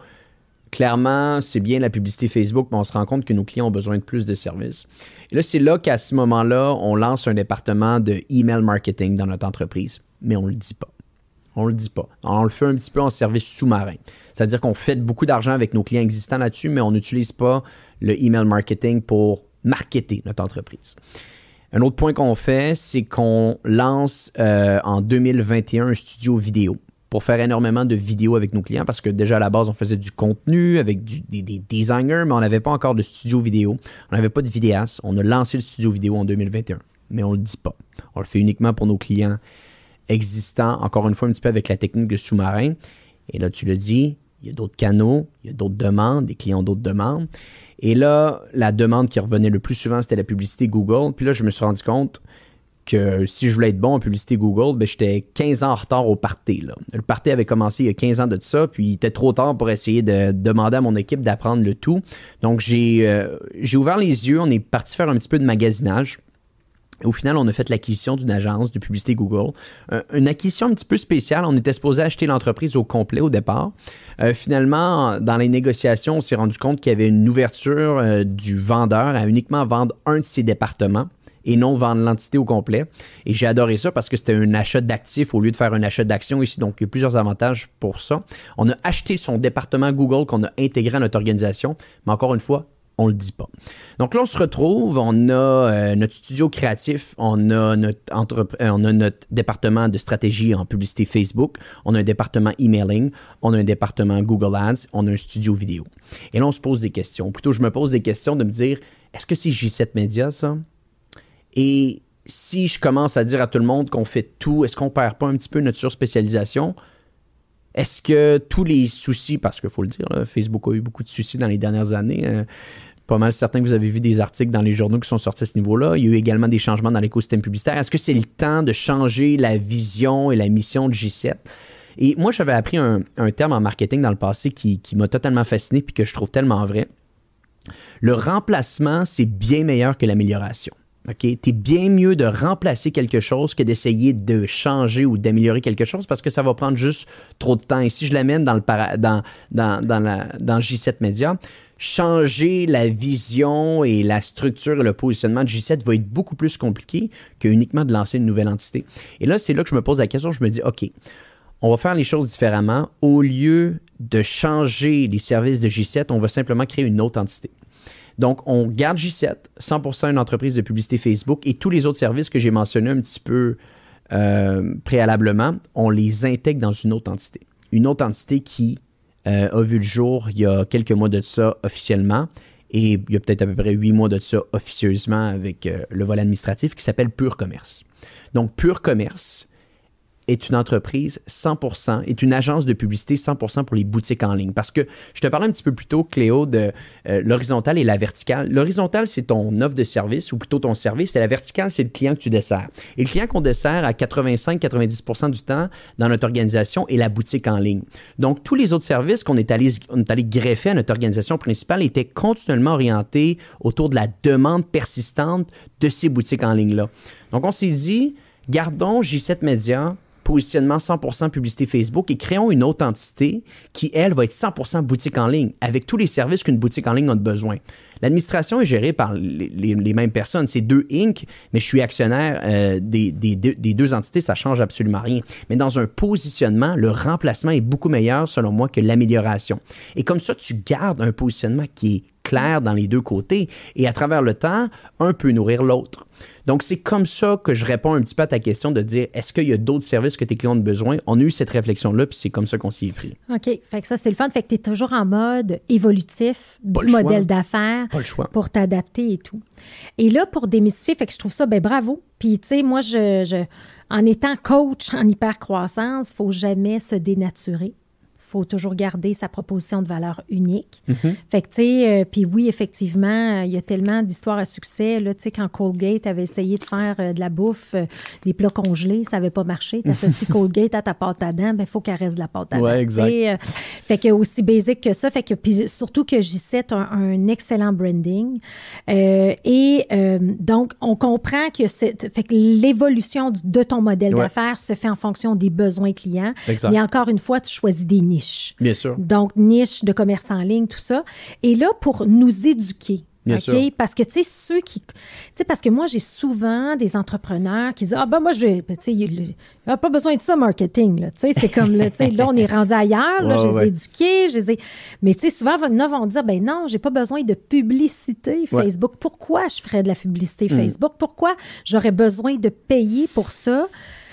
clairement, c'est bien la publicité Facebook, mais on se rend compte que nos clients ont besoin de plus de services. Et là, c'est là qu'à ce moment-là, on lance un département de email marketing dans notre entreprise, mais on ne le dit pas. On ne le dit pas. On le fait un petit peu en service sous-marin. C'est-à-dire qu'on fait beaucoup d'argent avec nos clients existants là-dessus, mais on n'utilise pas le email marketing pour marketer notre entreprise. Un autre point qu'on fait, c'est qu'on lance euh, en 2021 un studio vidéo pour faire énormément de vidéos avec nos clients parce que déjà à la base, on faisait du contenu avec des, designers, mais on n'avait pas encore de studio vidéo. On n'avait pas de vidéastes. On a lancé le studio vidéo en 2021, mais on ne le dit pas. On le fait uniquement pour nos clients existants, encore une fois, un petit peu avec la technique de sous-marin. Et là, tu le dis, il y a d'autres canaux, il y a d'autres demandes, des clients ont d'autres demandes. Et là, la demande qui revenait le plus souvent, c'était la publicité Google. Puis là, je me suis rendu compte, que si je voulais être bon en publicité Google, ben, j'étais 15 ans en retard au party. Le party avait commencé il y a 15 ans de ça, puis il était trop tard pour essayer de demander à mon équipe d'apprendre le tout. Donc, j'ai euh, j'ai ouvert les yeux, on est parti faire un petit peu de magasinage. Au final, on a fait l'acquisition d'une agence de publicité Google. Euh, une acquisition un petit peu spéciale. On était supposé acheter l'entreprise au complet au départ. Euh, finalement, dans les négociations, on s'est rendu compte qu'il y avait une ouverture du vendeur à uniquement vendre un de ses départements et non vendre l'entité au complet. Et j'ai adoré ça parce que c'était un achat d'actifs au lieu de faire un achat d'actions ici. Donc, il y a plusieurs avantages pour ça. On a acheté son département Google qu'on a intégré à notre organisation, mais encore une fois, on le dit pas. Donc là, on se retrouve, on a euh, notre studio créatif, on a notre, euh, on a notre département de stratégie en publicité Facebook, on a un département emailing, on a un département Google Ads, on a un studio vidéo. Et là, on se pose des questions. Plutôt, je me pose des questions de me dire, est-ce que c'est J7 Media, ça? Et si je commence à dire à tout le monde qu'on fait tout, est-ce qu'on perd pas un petit peu notre surspécialisation? Est-ce que tous les soucis, parce qu'il faut le dire, Facebook a eu beaucoup de soucis dans les dernières années, euh, pas mal certain que vous avez vu des articles dans les journaux qui sont sortis à ce niveau-là. Il y a eu également des changements dans l'écosystème publicitaire. Est-ce que c'est le temps de changer la vision et la mission de G7? Et moi, j'avais appris un, terme en marketing dans le passé qui, qui m'a totalement fasciné puis que je trouve tellement vrai. Le remplacement, c'est bien meilleur que l'amélioration. OK? es bien mieux de remplacer quelque chose que d'essayer de changer ou d'améliorer quelque chose parce que ça va prendre juste trop de temps. Et si je l'amène dans le dans, dans, dans, dans J7 Media, changer la vision et la structure et le positionnement de J7 va être beaucoup plus compliqué que uniquement de lancer une nouvelle entité. Et là, c'est là que je me pose la question, je me dis, OK, on va faire les choses différemment. Au lieu de changer les services de J7, on va simplement créer une autre entité. Donc, on garde J7, 100% une entreprise de publicité Facebook et tous les autres services que j'ai mentionnés un petit peu euh, préalablement, on les intègre dans une autre entité. Une autre entité qui euh, a vu le jour il y a quelques mois de ça officiellement et il y a peut-être à peu près huit mois de ça officieusement avec euh, le volet administratif qui s'appelle Pure Commerce. Donc, Pure Commerce, est une entreprise 100%, est une agence de publicité 100% pour les boutiques en ligne. Parce que je te parlais un petit peu plus tôt, Cléo, de euh, l'horizontale et la verticale. L'horizontale, c'est ton offre de service, ou plutôt ton service, et la verticale, c'est le client que tu desserres. Et le client qu'on dessert à 85-90% du temps dans notre organisation est la boutique en ligne. Donc, tous les autres services qu'on est allé, est allé greffer à notre organisation principale étaient continuellement orientés autour de la demande persistante de ces boutiques en ligne-là. Donc, on s'est dit, gardons J7 Media positionnement 100% publicité Facebook et créons une autre entité qui, elle, va être 100% boutique en ligne avec tous les services qu'une boutique en ligne a besoin. L'administration est gérée par les, mêmes personnes. C'est deux Inc., mais je suis actionnaire euh, des, deux entités, ça change absolument rien. Mais dans un positionnement, le remplacement est beaucoup meilleur, selon moi, que l'amélioration. Et comme ça, tu gardes un positionnement qui est clair dans les deux côtés. Et à travers le temps, un peut nourrir l'autre. Donc, c'est comme ça que je réponds un petit peu à ta question de dire est-ce qu'il y a d'autres services que tes clients ont besoin? On a eu cette réflexion-là, puis c'est comme ça qu'on s'y est pris. OK. Fait que ça, c'est le fun. Fait que tu es toujours en mode évolutif du modèle d'affaires pour t'adapter et tout. Et là, pour démystifier, fait que je trouve ça, ben bravo. Puis, tu sais, moi, je, en étant coach en hypercroissance, il faut jamais se dénaturer faut toujours garder sa proposition de valeur unique. Mm-hmm. Fait que, tu sais, euh, puis oui, effectivement, il y a tellement d'histoires à succès. Là, tu sais, quand Colgate avait essayé de faire euh, de la bouffe, euh, des plats congelés, ça n'avait pas marché. Tu associes *laughs* Colgate à ta pâte à dents, ben il faut qu'elle reste de la pâte à dents. Ouais, exact. fait que aussi basique que ça. Fait que, puis surtout que J7 a un, un excellent branding. et donc, on comprend que, fait que l'évolution de ton modèle d'affaires se fait en fonction des besoins clients. Exact. Mais encore une fois, tu choisis des niches. Bien sûr. Donc, niche de commerce en ligne, tout ça. Et là, pour nous éduquer. Bien sûr. Parce que, tu sais, ceux qui. Tu sais, parce que moi, j'ai souvent des entrepreneurs qui disent Ah, ben, moi, je vais. Tu sais, il n'y a pas besoin de ça, marketing. Tu sais, c'est comme, là, tu sais, là, on est rendu ailleurs. Là, *laughs* je les ai éduqués. Je les ai... Mais, tu sais, souvent, nos vont dire Ben non, j'ai pas besoin de publicité Facebook. Pourquoi je ferais de la publicité hmm. Facebook? Pourquoi j'aurais besoin de payer pour ça?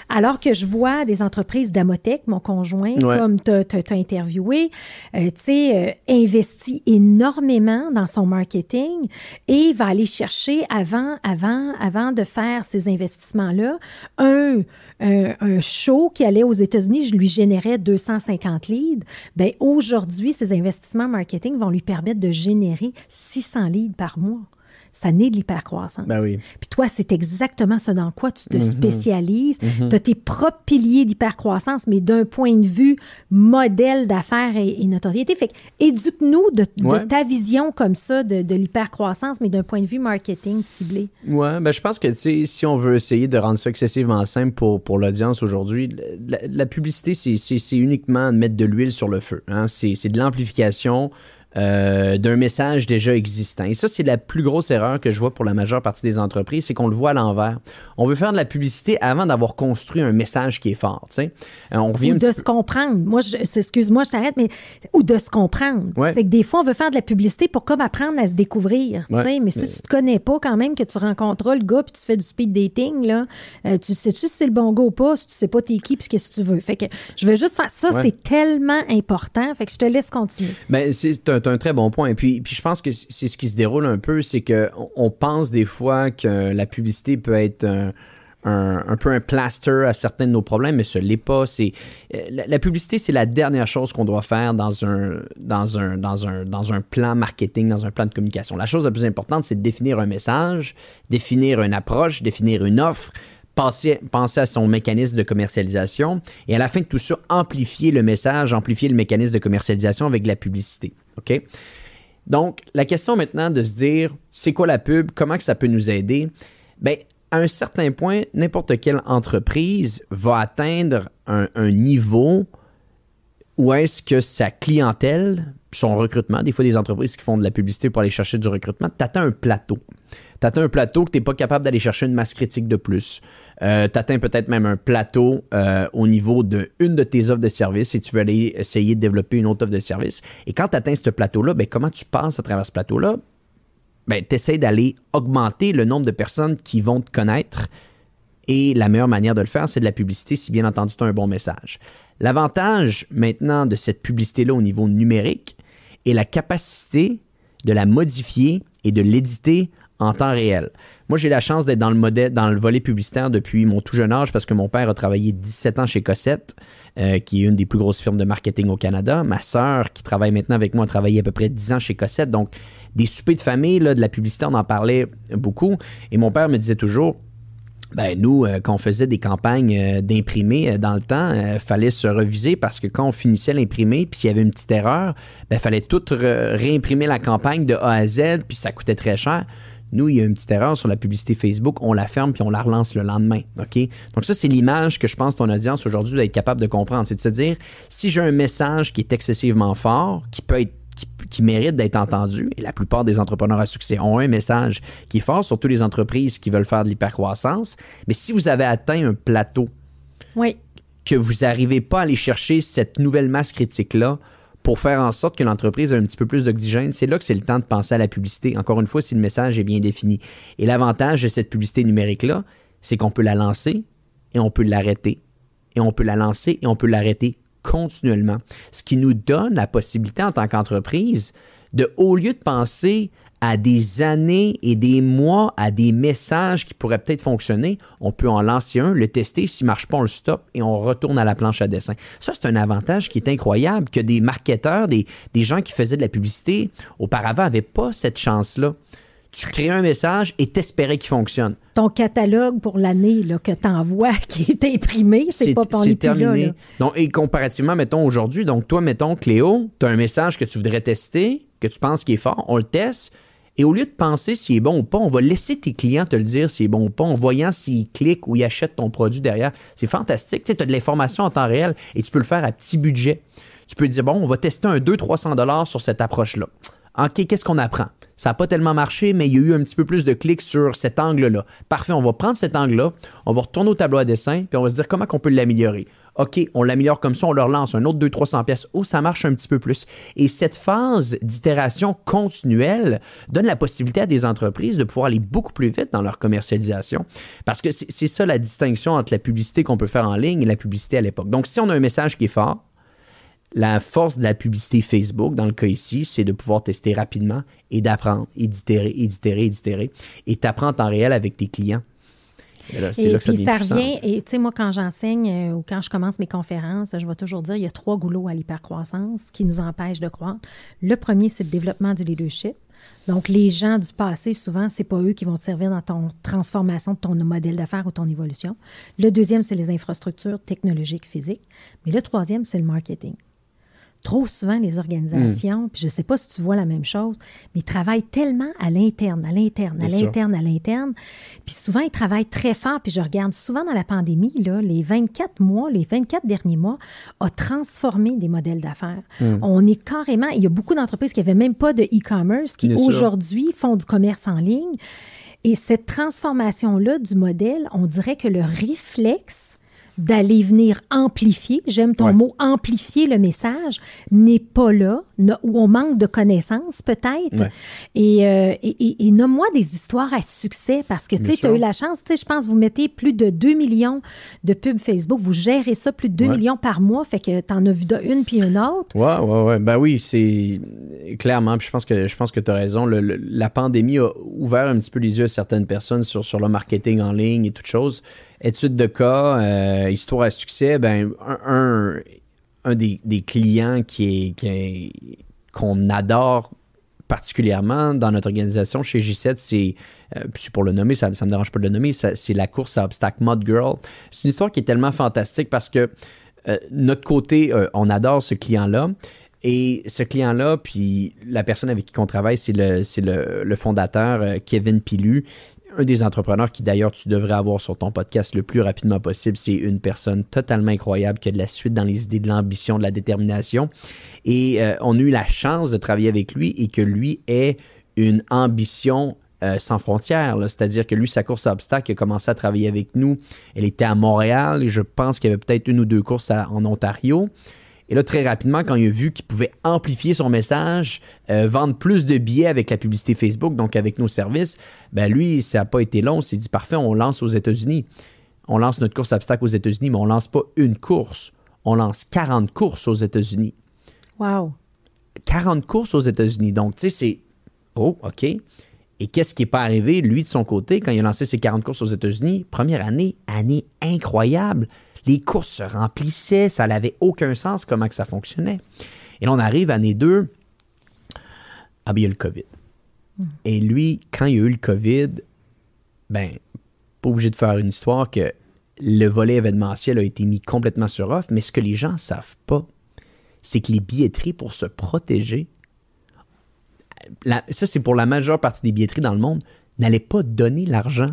Alors que je vois des entreprises d'Amotech, mon conjoint, comme tu as, interviewé, euh, tu sais, euh, investit énormément dans son marketing et va aller chercher avant, avant, avant de faire ces investissements-là, un, un, show qui allait aux États-Unis, je lui générais 250 leads. Ben aujourd'hui, ces investissements marketing vont lui permettre de générer 600 leads par mois ça naît de l'hypercroissance. Ben oui. Puis toi, c'est exactement ce dans quoi tu te mhm. spécialises. Mhm. Tu as tes propres piliers d'hypercroissance, mais d'un point de vue modèle d'affaires et, notoriété. Fait éduque-nous de, ta vision comme ça de, de l'hypercroissance, mais d'un point de vue marketing ciblé. Ouais, ben je pense que si on veut essayer de rendre ça excessivement simple pour, pour l'audience aujourd'hui, la, publicité, c'est uniquement de mettre de l'huile sur le feu. Hein? C'est de l'amplification euh, d'un message déjà existant. Et ça, c'est la plus grosse erreur que je vois pour la majeure partie des entreprises, c'est qu'on le voit à l'envers. On veut faire de la publicité avant d'avoir construit un message qui est fort. Tu sais. Euh, on revient ou de se comprendre. Moi, excuse-moi, je t'arrête, mais ou de se comprendre. C'est que des fois, on veut faire de la publicité pour comme apprendre à se découvrir. Tu sais. Mais si tu te connais pas quand même, que tu rencontres le gars puis tu fais du speed dating, là, euh, tu sais-tu si c'est le bon gars ou pas, si tu sais pas t'es qui puis qu'est-ce que tu veux. Fait que je veux juste faire ça, c'est tellement important. Fait que je te laisse continuer. Ben, c'est un un très bon point. Et puis, puis je pense que c'est ce qui se déroule un peu, c'est qu'on on pense des fois que la publicité peut être un, un, peu un plaster à certains de nos problèmes, mais ce n'est pas. C'est, euh, la, publicité, c'est la dernière chose qu'on doit faire dans un, dans, un, dans, un, dans un plan marketing, dans un plan de communication. La chose la plus importante, c'est de définir un message, définir une approche, définir une offre, penser, à son mécanisme de commercialisation et à la fin de tout ça, amplifier le message, amplifier le mécanisme de commercialisation avec la publicité. OK? Donc, la question maintenant de se dire, c'est quoi la pub? Comment ça peut nous aider? Bien, à un certain point, n'importe quelle entreprise va atteindre un, niveau où est-ce que sa clientèle, son recrutement, des fois des entreprises qui font de la publicité pour aller chercher du recrutement, tu atteins un plateau tu atteins un plateau que tu n'es pas capable d'aller chercher une masse critique de plus. Euh, tu atteins peut-être même un plateau euh, au niveau d'une de, de tes offres de service et tu veux aller essayer de développer une autre offre de service. Et quand tu atteins ce plateau-là, ben, comment tu passes à travers ce plateau-là? Ben, tu essaies d'aller augmenter le nombre de personnes qui vont te connaître. Et la meilleure manière de le faire, c'est de la publicité, si bien entendu tu as un bon message. L'avantage maintenant de cette publicité-là au niveau numérique est la capacité de la modifier et de l'éditer en temps réel. Moi, j'ai la chance d'être dans le modèle, dans le volet publicitaire depuis mon tout jeune âge parce que mon père a travaillé 17 ans chez Cossette, euh, qui est une des plus grosses firmes de marketing au Canada. Ma sœur, qui travaille maintenant avec moi, a travaillé à peu près 10 ans chez Cossette. Donc, des soupers de famille, là, de la publicité, on en parlait beaucoup. Et mon père me disait toujours, ben nous, euh, quand on faisait des campagnes euh, d'imprimés dans le temps, il fallait se reviser parce que quand on finissait l'imprimer, puis s'il y avait une petite erreur, ben fallait tout réimprimer la campagne de A à Z, puis ça coûtait très cher. Nous, il y a une petite erreur sur la publicité Facebook, on la ferme puis on la relance le lendemain. OK? Donc, ça, c'est l'image que je pense ton audience aujourd'hui doit être capable de comprendre. C'est de se dire, si j'ai un message qui est excessivement fort, qui peut être qui, mérite d'être entendu, et la plupart des entrepreneurs à succès ont un message qui est fort, surtout les entreprises qui veulent faire de l'hypercroissance. Mais si vous avez atteint un plateau, oui. que vous n'arrivez pas à aller chercher cette nouvelle masse critique-là, pour faire en sorte que l'entreprise ait un petit peu plus d'oxygène, c'est là que c'est le temps de penser à la publicité. Encore une fois, si le message est bien défini. Et l'avantage de cette publicité numérique-là, c'est qu'on peut la lancer et on peut l'arrêter. Et on peut la lancer et on peut l'arrêter continuellement. Ce qui nous donne la possibilité en tant qu'entreprise de, au lieu de penser à des années et des mois à des messages qui pourraient peut-être fonctionner, on peut en lancer un, le tester, s'il ne marche pas, on le stoppe et on retourne à la planche à dessin. Ça, c'est un avantage qui est incroyable, que des marketeurs, des, des gens qui faisaient de la publicité auparavant n'avaient pas cette chance-là tu crées un message et t'espérais qu'il fonctionne. Ton catalogue pour l'année que tu envoies, *laughs* qui est imprimé, c'est pas pour les terminé. Là, Donc, et comparativement, mettons, aujourd'hui, donc toi, mettons, Cléo, tu as un message que tu voudrais tester, que tu penses qu'il est fort, on le teste, et au lieu de penser s'il est bon ou pas, on va laisser tes clients te le dire s'il est bon ou pas en voyant s'ils cliquent ou ils achètent ton produit derrière. C'est fantastique. Tu as de l'information en temps réel et tu peux le faire à petit budget. Tu peux dire, bon, on va tester un 200-300 dollars sur cette approche-là. OK, qu'est-ce qu'on apprend? Ça n'a pas tellement marché, mais il y a eu un petit peu plus de clics sur cet angle-là. Parfait, on va prendre cet angle-là, on va retourner au tableau à dessin, puis on va se dire comment on peut l'améliorer. OK, on l'améliore comme ça, on leur lance un autre 200-300 pièces. Oh, ça marche un petit peu plus. Et cette phase d'itération continuelle donne la possibilité à des entreprises de pouvoir aller beaucoup plus vite dans leur commercialisation. Parce que c'est ça la distinction entre la publicité qu'on peut faire en ligne et la publicité à l'époque. Donc, si on a un message qui est fort, la force de la publicité Facebook, dans le cas ici, c'est de pouvoir tester rapidement et d'apprendre, et d'itérer, et d'itérer, et d'itérer. Et en réel avec tes clients. Et, là, puis ça, revient, et tu sais, moi, quand j'enseigne euh, ou quand je commence mes conférences, je vais toujours dire il y a trois goulots à l'hypercroissance qui nous empêchent de croître. Le premier, c'est le développement du leadership. Donc, les gens du passé, souvent, c'est pas eux qui vont te servir dans ton transformation de ton modèle d'affaires ou ton évolution. Le deuxième, c'est les infrastructures technologiques physiques. Mais le troisième, c'est le marketing trop souvent les organisations, puis je sais pas si tu vois la même chose, mais ils travaillent tellement à l'interne, à l'interne, à l'interne, à l'interne. Puis souvent, ils travaillent très fort. Puis je regarde souvent dans la pandémie, là, les 24 mois, les 24 derniers mois, a transformé des modèles d'affaires. Hmm. On est carrément, il y a beaucoup d'entreprises qui n'avaient même pas de e-commerce, qui aujourd'hui font du commerce en ligne. Et cette transformation-là du modèle, on dirait que le réflexe d'aller venir amplifier, j'aime ton Ouais. mot, amplifier le message, n'est pas là, ou on manque de connaissances peut-être. Ouais. Et, euh, et, nomme-moi des histoires à succès, parce que tu as eu la chance, je pense que vous mettez plus de 2 millions de pubs Facebook, vous gérez ça, plus de 2 Ouais. millions par mois, fait que tu en as vu de une puis une autre. Ouais, ouais, ouais. Ben oui, c'est clairement. Puis je pense que je pense que tu as raison. Le- le- la pandémie a ouvert un petit peu les yeux à certaines personnes sur, sur le marketing en ligne et toutes choses. Études de cas, euh, histoire à succès, ben un, un, des, des clients est qui est- qu'on adore particulièrement dans notre organisation chez J7, c'est, euh, puis c'est pour le nommer, ça ne me dérange pas de le nommer, c'est la course à obstacles Mud Girl. C'est une histoire qui est tellement fantastique parce que euh, notre côté, on adore ce client-là. Et ce client-là, puis la personne avec qui on travaille, c'est le, le, le fondateur Kevin Pilu, un des entrepreneurs qui d'ailleurs tu devrais avoir sur ton podcast le plus rapidement possible. C'est une personne totalement incroyable qui a de la suite dans les idées, de l'ambition, de la détermination. Et euh, on a eu la chance de travailler avec lui et que lui ait une ambition euh, sans frontières. C'est-à-dire que lui, sa course à obstacles, il a commencé à travailler avec nous. Elle était à Montréal et je pense qu'il y avait peut-être une ou deux courses en Ontario. Et là, très rapidement, quand il a vu qu'il pouvait amplifier son message, euh, vendre plus de billets avec la publicité Facebook, donc avec nos services, ben lui, ça n'a pas été long. Il s'est dit, parfait, on lance aux États-Unis. On lance notre course à obstacles aux États-Unis, mais on lance pas une course. On lance 40 courses aux États-Unis. Wow. 40 courses aux États-Unis. Donc, tu sais, c'est. Oh, OK. Et qu'est-ce qui n'est pas arrivé, lui, de son côté, quand il a lancé ses 40 courses aux États-Unis? Première année, année incroyable. Les courses se remplissaient, ça n'avait aucun sens comment que ça fonctionnait. Et là, on arrive, année 2, ah, ben, il y a le COVID. Et lui, quand il y a eu le COVID, ben, pas obligé de faire une histoire que le volet événementiel a été mis complètement sur off, mais ce que les gens savent pas, c'est que les billetteries pour se protéger, la- ça c'est pour la majeure partie des billetteries dans le monde, n'allaient pas donner l'argent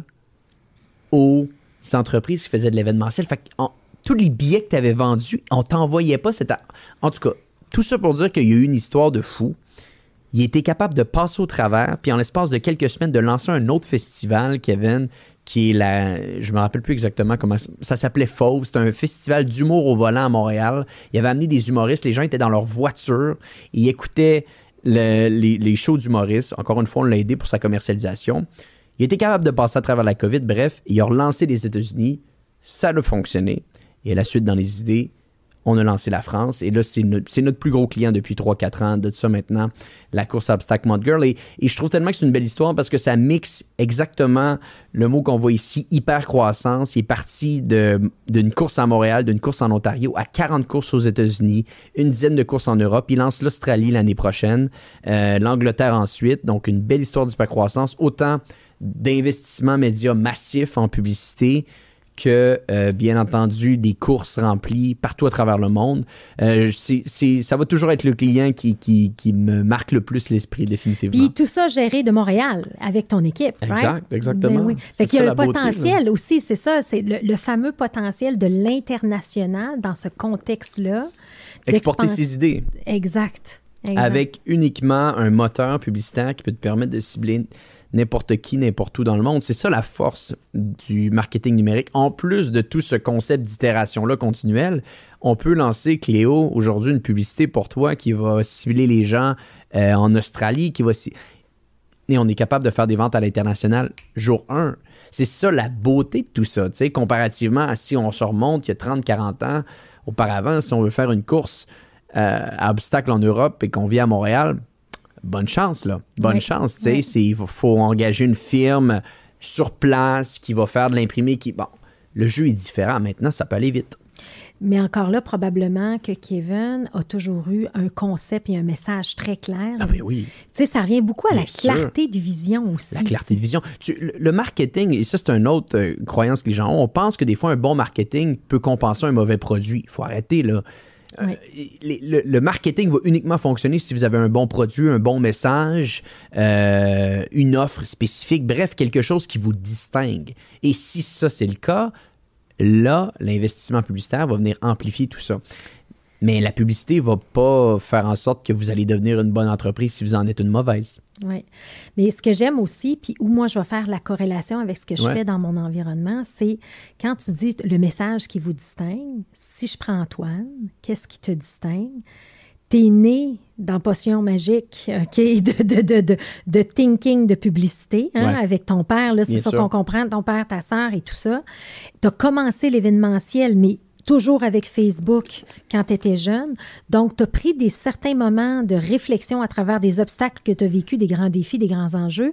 aux entreprises qui faisaient de l'événementiel. Tous les billets que tu avais vendus, on t'envoyait pas cet... a- En tout cas, tout ça pour dire qu'il y a eu une histoire de fou. Il était capable de passer au travers, puis en l'espace de quelques semaines, de lancer un autre festival, Kevin, qui est la. Je me rappelle plus exactement comment. ça- s'appelait Fauve. C'était un festival d'humour au volant à Montréal. Il avait amené des humoristes. Les gens étaient dans leur voiture. Ils écoutaient le- les, les shows d'humoristes. Encore une fois, on l'a aidé pour sa commercialisation. Il était capable de passer à travers la COVID. Bref, il a relancé les États-Unis. Ça a fonctionné. Et à la suite, dans les idées, on a lancé la France. Et là, c'est notre, plus gros client depuis 3-4 ans. De ça maintenant, la course à obstacle Mud Girl. Et, je trouve tellement que c'est une belle histoire parce que ça mixe exactement le mot qu'on voit ici, hyper croissance. Il est parti d'une course à Montréal, d'une course en Ontario, à 40 courses aux États-Unis, une dizaine de courses en Europe. Il lance l'Australie l'année prochaine, euh, l'Angleterre ensuite. Donc, une belle histoire d'hyper croissance. Autant d'investissements médias massifs en publicité que, euh, bien entendu, des courses remplies partout à travers le monde. Euh, c'est- c'est- ça va toujours être le client qui, qui, qui me marque le plus l'esprit, définitivement. Puis tout ça géré de Montréal avec ton équipe. right? Exact, exactement. Ben oui. C'est Fait qu'il y a beauté, potentiel aussi, c'est ça, c'est le, le fameux potentiel de l'international dans ce contexte-là. Exporter ses idées Exact. exact. avec uniquement un moteur publicitaire qui peut te permettre de cibler n'importe qui, n'importe où dans le monde. C'est ça la force du marketing numérique. En plus de tout ce concept d'itération-là continuelle, on peut lancer, Cléo, aujourd'hui une publicité pour toi qui va cibler les gens euh, en Australie, qui va... Et on est capable de faire des ventes à l'international jour 1. C'est ça la beauté de tout ça, tu comparativement à si on se remonte il y a 30-40 ans, auparavant, si on veut faire une course euh, à obstacle en Europe et qu'on vit à Montréal, bonne chance, là. Bonne Oui. chance, tu sais. Il faut, faut engager une firme sur place qui va faire de l'imprimé. Qui... Bon, le jeu est différent. Maintenant, ça peut aller vite. Mais encore là, probablement que Kevin a toujours eu un concept et un message très clair. Ah ben oui. Tu sais, ça revient beaucoup à la sûr. clarté de vision aussi. La clarté de vision. Tu- le, le marketing, et ça, c'est une autre euh, croyance que les gens ont. On pense que des fois, un bon marketing peut compenser un mauvais produit. Il faut arrêter, là. Euh, le, marketing va uniquement fonctionner si vous avez un bon produit, un bon message, euh, une offre spécifique, bref, quelque chose qui vous distingue. Et si ça, c'est le cas, là, l'investissement publicitaire va venir amplifier tout ça. Mais la publicité va pas faire en sorte que vous allez devenir une bonne entreprise si vous en êtes une mauvaise. Oui. Mais ce que j'aime aussi, puis où moi je vais faire la corrélation avec ce que je fais dans mon environnement, c'est quand tu dis le message qui vous distingue, si je prends Antoine, qu'est-ce qui te distingue? T'es né dans Potion Magique, OK, *laughs* de, de, de, de, de thinking de publicité, hein, avec ton père, là, c'est ça qu'on comprend, ton père, ta sœur et tout ça. Tu as commencé l'événementiel, mais toujours avec Facebook quand tu étais jeune. Donc, tu as pris des certains moments de réflexion à travers des obstacles que tu as vécu, des grands défis, des grands enjeux.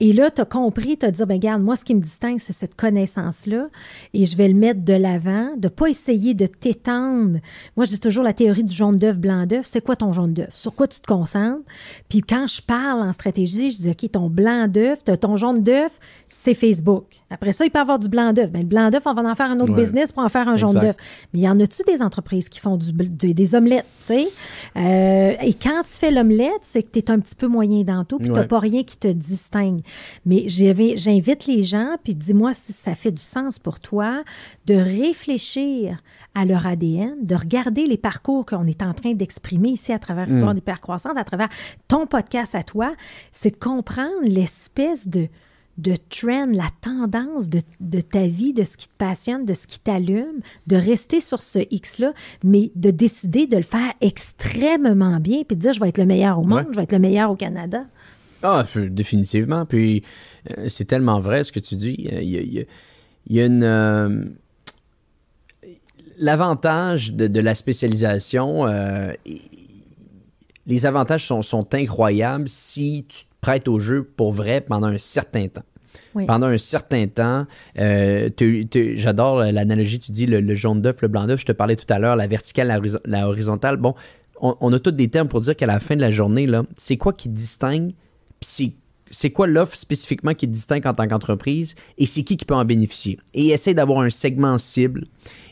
Et là, tu as compris, tu as dit, ben, regarde, moi, ce qui me distingue, c'est cette connaissance-là. Et je vais le mettre de l'avant, de pas essayer de t'étendre. Moi, j'ai toujours la théorie du jaune d'œuf, blanc d'œuf. C'est quoi ton jaune d'œuf? Sur quoi tu te concentres? Puis quand je parle en stratégie, je dis, OK, ton blanc d'œuf, ton jaune d'œuf, c'est Facebook. Après ça, il peut y avoir du blanc d'œuf. Ben, le blanc d'œuf, on va en faire un autre business pour en faire un jaune d'œuf. Mais y en a-tu des entreprises qui font du, des omelettes, tu sais? Euh, et quand tu fais l'omelette, c'est que tu es un petit peu moyen dans tout, puis tu n'as pas rien qui te distingue. Mais j'invite les gens, puis dis-moi si ça fait du sens pour toi de réfléchir à leur ADN, de regarder les parcours qu'on est en train d'exprimer ici à travers l'histoire mm. croissante, à travers ton podcast à toi, c'est de comprendre l'espèce de de trend, la tendance de, ta vie, de ce qui te passionne, de ce qui t'allume, de rester sur ce X-là, mais de décider de le faire extrêmement bien, puis de dire je vais être le meilleur au monde, je vais être le meilleur au Canada. Ah, définitivement. Puis euh, c'est tellement vrai ce que tu dis. Il y a, une. Euh, l'avantage de, la spécialisation, euh, les avantages sont, sont incroyables si tu te prêtes au jeu pour vrai pendant un certain temps. Pendant un certain temps, euh, j'adore l'analogie, tu dis le, jaune d'œuf, le blanc d'œuf, je te parlais tout à l'heure, la verticale, la, horizontale. Bon, on, a tous des termes pour dire qu'à la fin de la journée, là, c'est quoi qui distingue, c'est quoi l'offre spécifiquement qui distingue en tant qu'entreprise et c'est qui qui peut en bénéficier? Et essaye d'avoir un segment cible.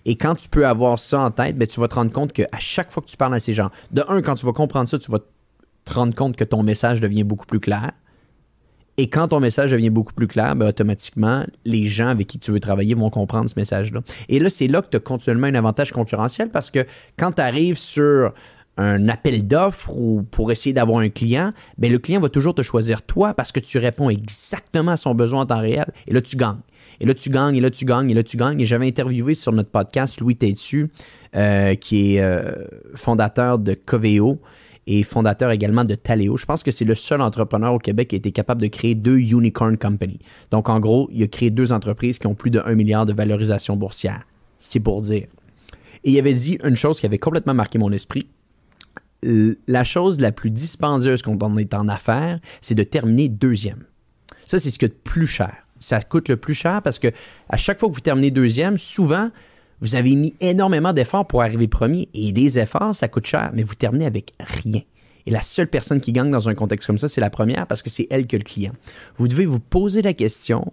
Et quand tu peux avoir ça en tête, ben, tu vas te rendre compte qu'à chaque fois que tu parles à ces gens, de un, quand tu vas comprendre ça, tu vas te rendre compte que ton message devient beaucoup plus clair. Et quand ton message devient beaucoup plus clair, ben, automatiquement, les gens avec qui tu veux travailler vont comprendre ce message-là. Et là, c'est là que tu as continuellement un avantage concurrentiel parce que quand tu arrives sur un appel d'offres ou pour essayer d'avoir un client, ben le client va toujours te choisir toi parce que tu réponds exactement à son besoin en temps réel. Et là, tu gagnes. Et là, tu gagnes, et là, tu gagnes, et là, tu gagnes. Et j'avais interviewé sur notre podcast Louis Tétu, euh, qui est euh, fondateur de Coveo et fondateur également de Taleo. Je pense que c'est le seul entrepreneur au Québec qui a été capable de créer deux unicorn companies. Donc, en gros, il a créé deux entreprises qui ont plus de 1 milliard de valorisation boursière. C'est pour dire. Et il avait dit une chose qui avait complètement marqué mon esprit. La chose la plus dispendieuse quand on est en affaires, c'est de terminer deuxième. Ça, c'est ce qui est le plus cher. Ça coûte le plus cher parce que à chaque fois que vous terminez deuxième, souvent, vous avez mis énormément d'efforts pour arriver premier et des efforts, ça coûte cher, mais vous terminez avec rien. Et la seule personne qui gagne dans un contexte comme ça, c'est la première parce que c'est elle que le client. Vous devez vous poser la question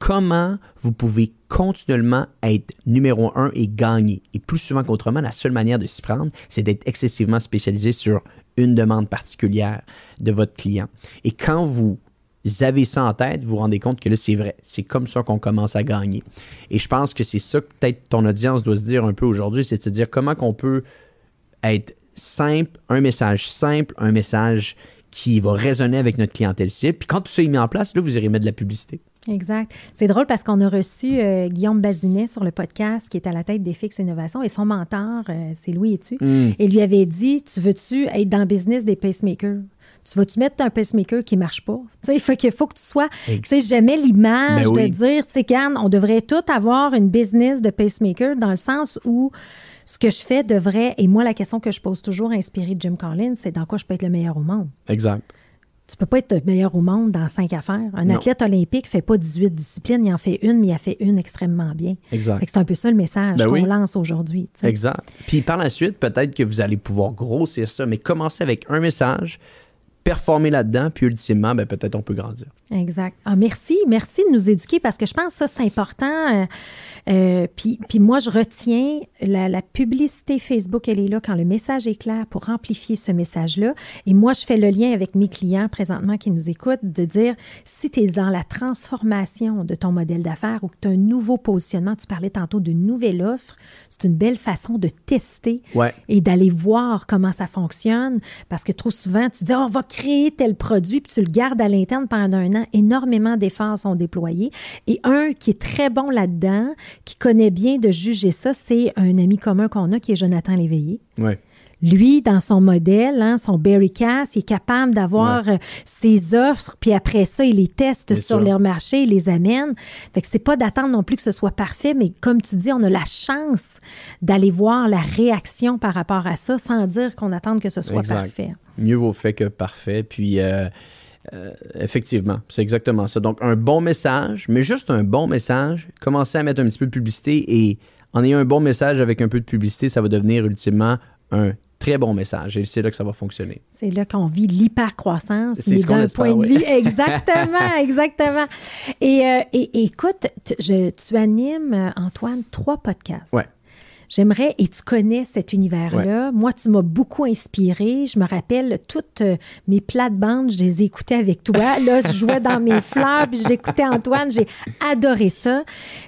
comment vous pouvez continuellement être numéro un et gagner. Et plus souvent qu'autrement, la seule manière de s'y prendre, c'est d'être excessivement spécialisé sur une demande particulière de votre client. Et quand vous avez ça en tête, vous vous rendez compte que là, c'est vrai. C'est comme ça qu'on commence à gagner. Et je pense que c'est ça que peut-être ton audience doit se dire un peu aujourd'hui, c'est de se dire comment qu'on peut être simple, un message simple, un message qui va résonner avec notre clientèle cible. Puis quand tout ça est mis en place, là, vous irez mettre de la publicité. Exact. C'est drôle parce qu'on a reçu euh, Guillaume Bazinet sur le podcast qui est à la tête des Fix Innovation et son mentor, euh, c'est Louis Etu. Mm. Et lui avait dit Tu veux-tu être dans le business des pacemakers? Tu vas-tu mettre un pacemaker qui marche pas? Tu sais, faut qu'il faut que tu sois. Tu sais, j'aimais l'image ben de dire, tu sais, on devrait tout avoir une business de pacemaker dans le sens où ce que je fais devrait, et moi, la question que je pose toujours, inspirée de Jim Collins, c'est dans quoi je peux être le meilleur au monde? Exact. Tu peux pas être le meilleur au monde dans cinq affaires. Un athlète olympique fait pas 18 disciplines, il en fait une, mais il a fait une extrêmement bien. Exact. C'est un peu ça le message ben qu'on lance aujourd'hui. Exact. Puis par la suite, peut-être que vous allez pouvoir grossir ça, mais commencer avec un message, performer là-dedans, puis ultimement, ben, peut-être on peut grandir. Exact. Ah, merci. Merci de nous éduquer parce que je pense que ça, c'est important. Euh, puis, puis moi, je retiens la, la, publicité Facebook, elle est là quand le message est clair pour amplifier ce message-là. Et moi, je fais le lien avec mes clients présentement qui nous écoutent de dire si tu es dans la transformation de ton modèle d'affaires ou que tu as un nouveau positionnement, tu parlais tantôt d'une nouvelle offre, c'est une belle façon de tester et d'aller voir comment ça fonctionne parce que trop souvent, tu dis oh, on va créer tel produit puis tu le gardes à l'interne pendant un an. Énormément d'efforts sont déployés. Et un qui est très bon là-dedans, qui connaît bien de juger ça, c'est un ami commun qu'on a qui est Jonathan Léveillé. Lui, dans son modèle, hein, son Berrycast, il est capable d'avoir euh, ses offres, puis après ça, il les teste sur leur marché, il les amène. Fait que c'est pas d'attendre non plus que ce soit parfait, mais comme tu dis, on a la chance d'aller voir la réaction par rapport à ça sans dire qu'on attend que ce soit parfait. Mieux vaut fait que parfait. Puis euh, euh, effectivement, c'est exactement ça. Donc, un bon message, mais juste un bon message, commencer à mettre un petit peu de publicité et en ayant un bon message avec un peu de publicité, ça va devenir ultimement un très bon message et c'est là que ça va fonctionner. C'est là qu'on vit l'hypercroissance, mais d'un point de vue. Exactement, *laughs* exactement. Et, euh, et, écoute, je, tu animes, Antoine, trois podcasts. Ouais. J'aimerais, et tu connais cet univers-là. Moi, tu m'as beaucoup inspiré. Je me rappelle toutes euh, mes plates-bandes, je les écoutais avec toi. Là, je jouais dans mes *laughs* fleurs, puis j'écoutais Antoine. J'ai adoré ça.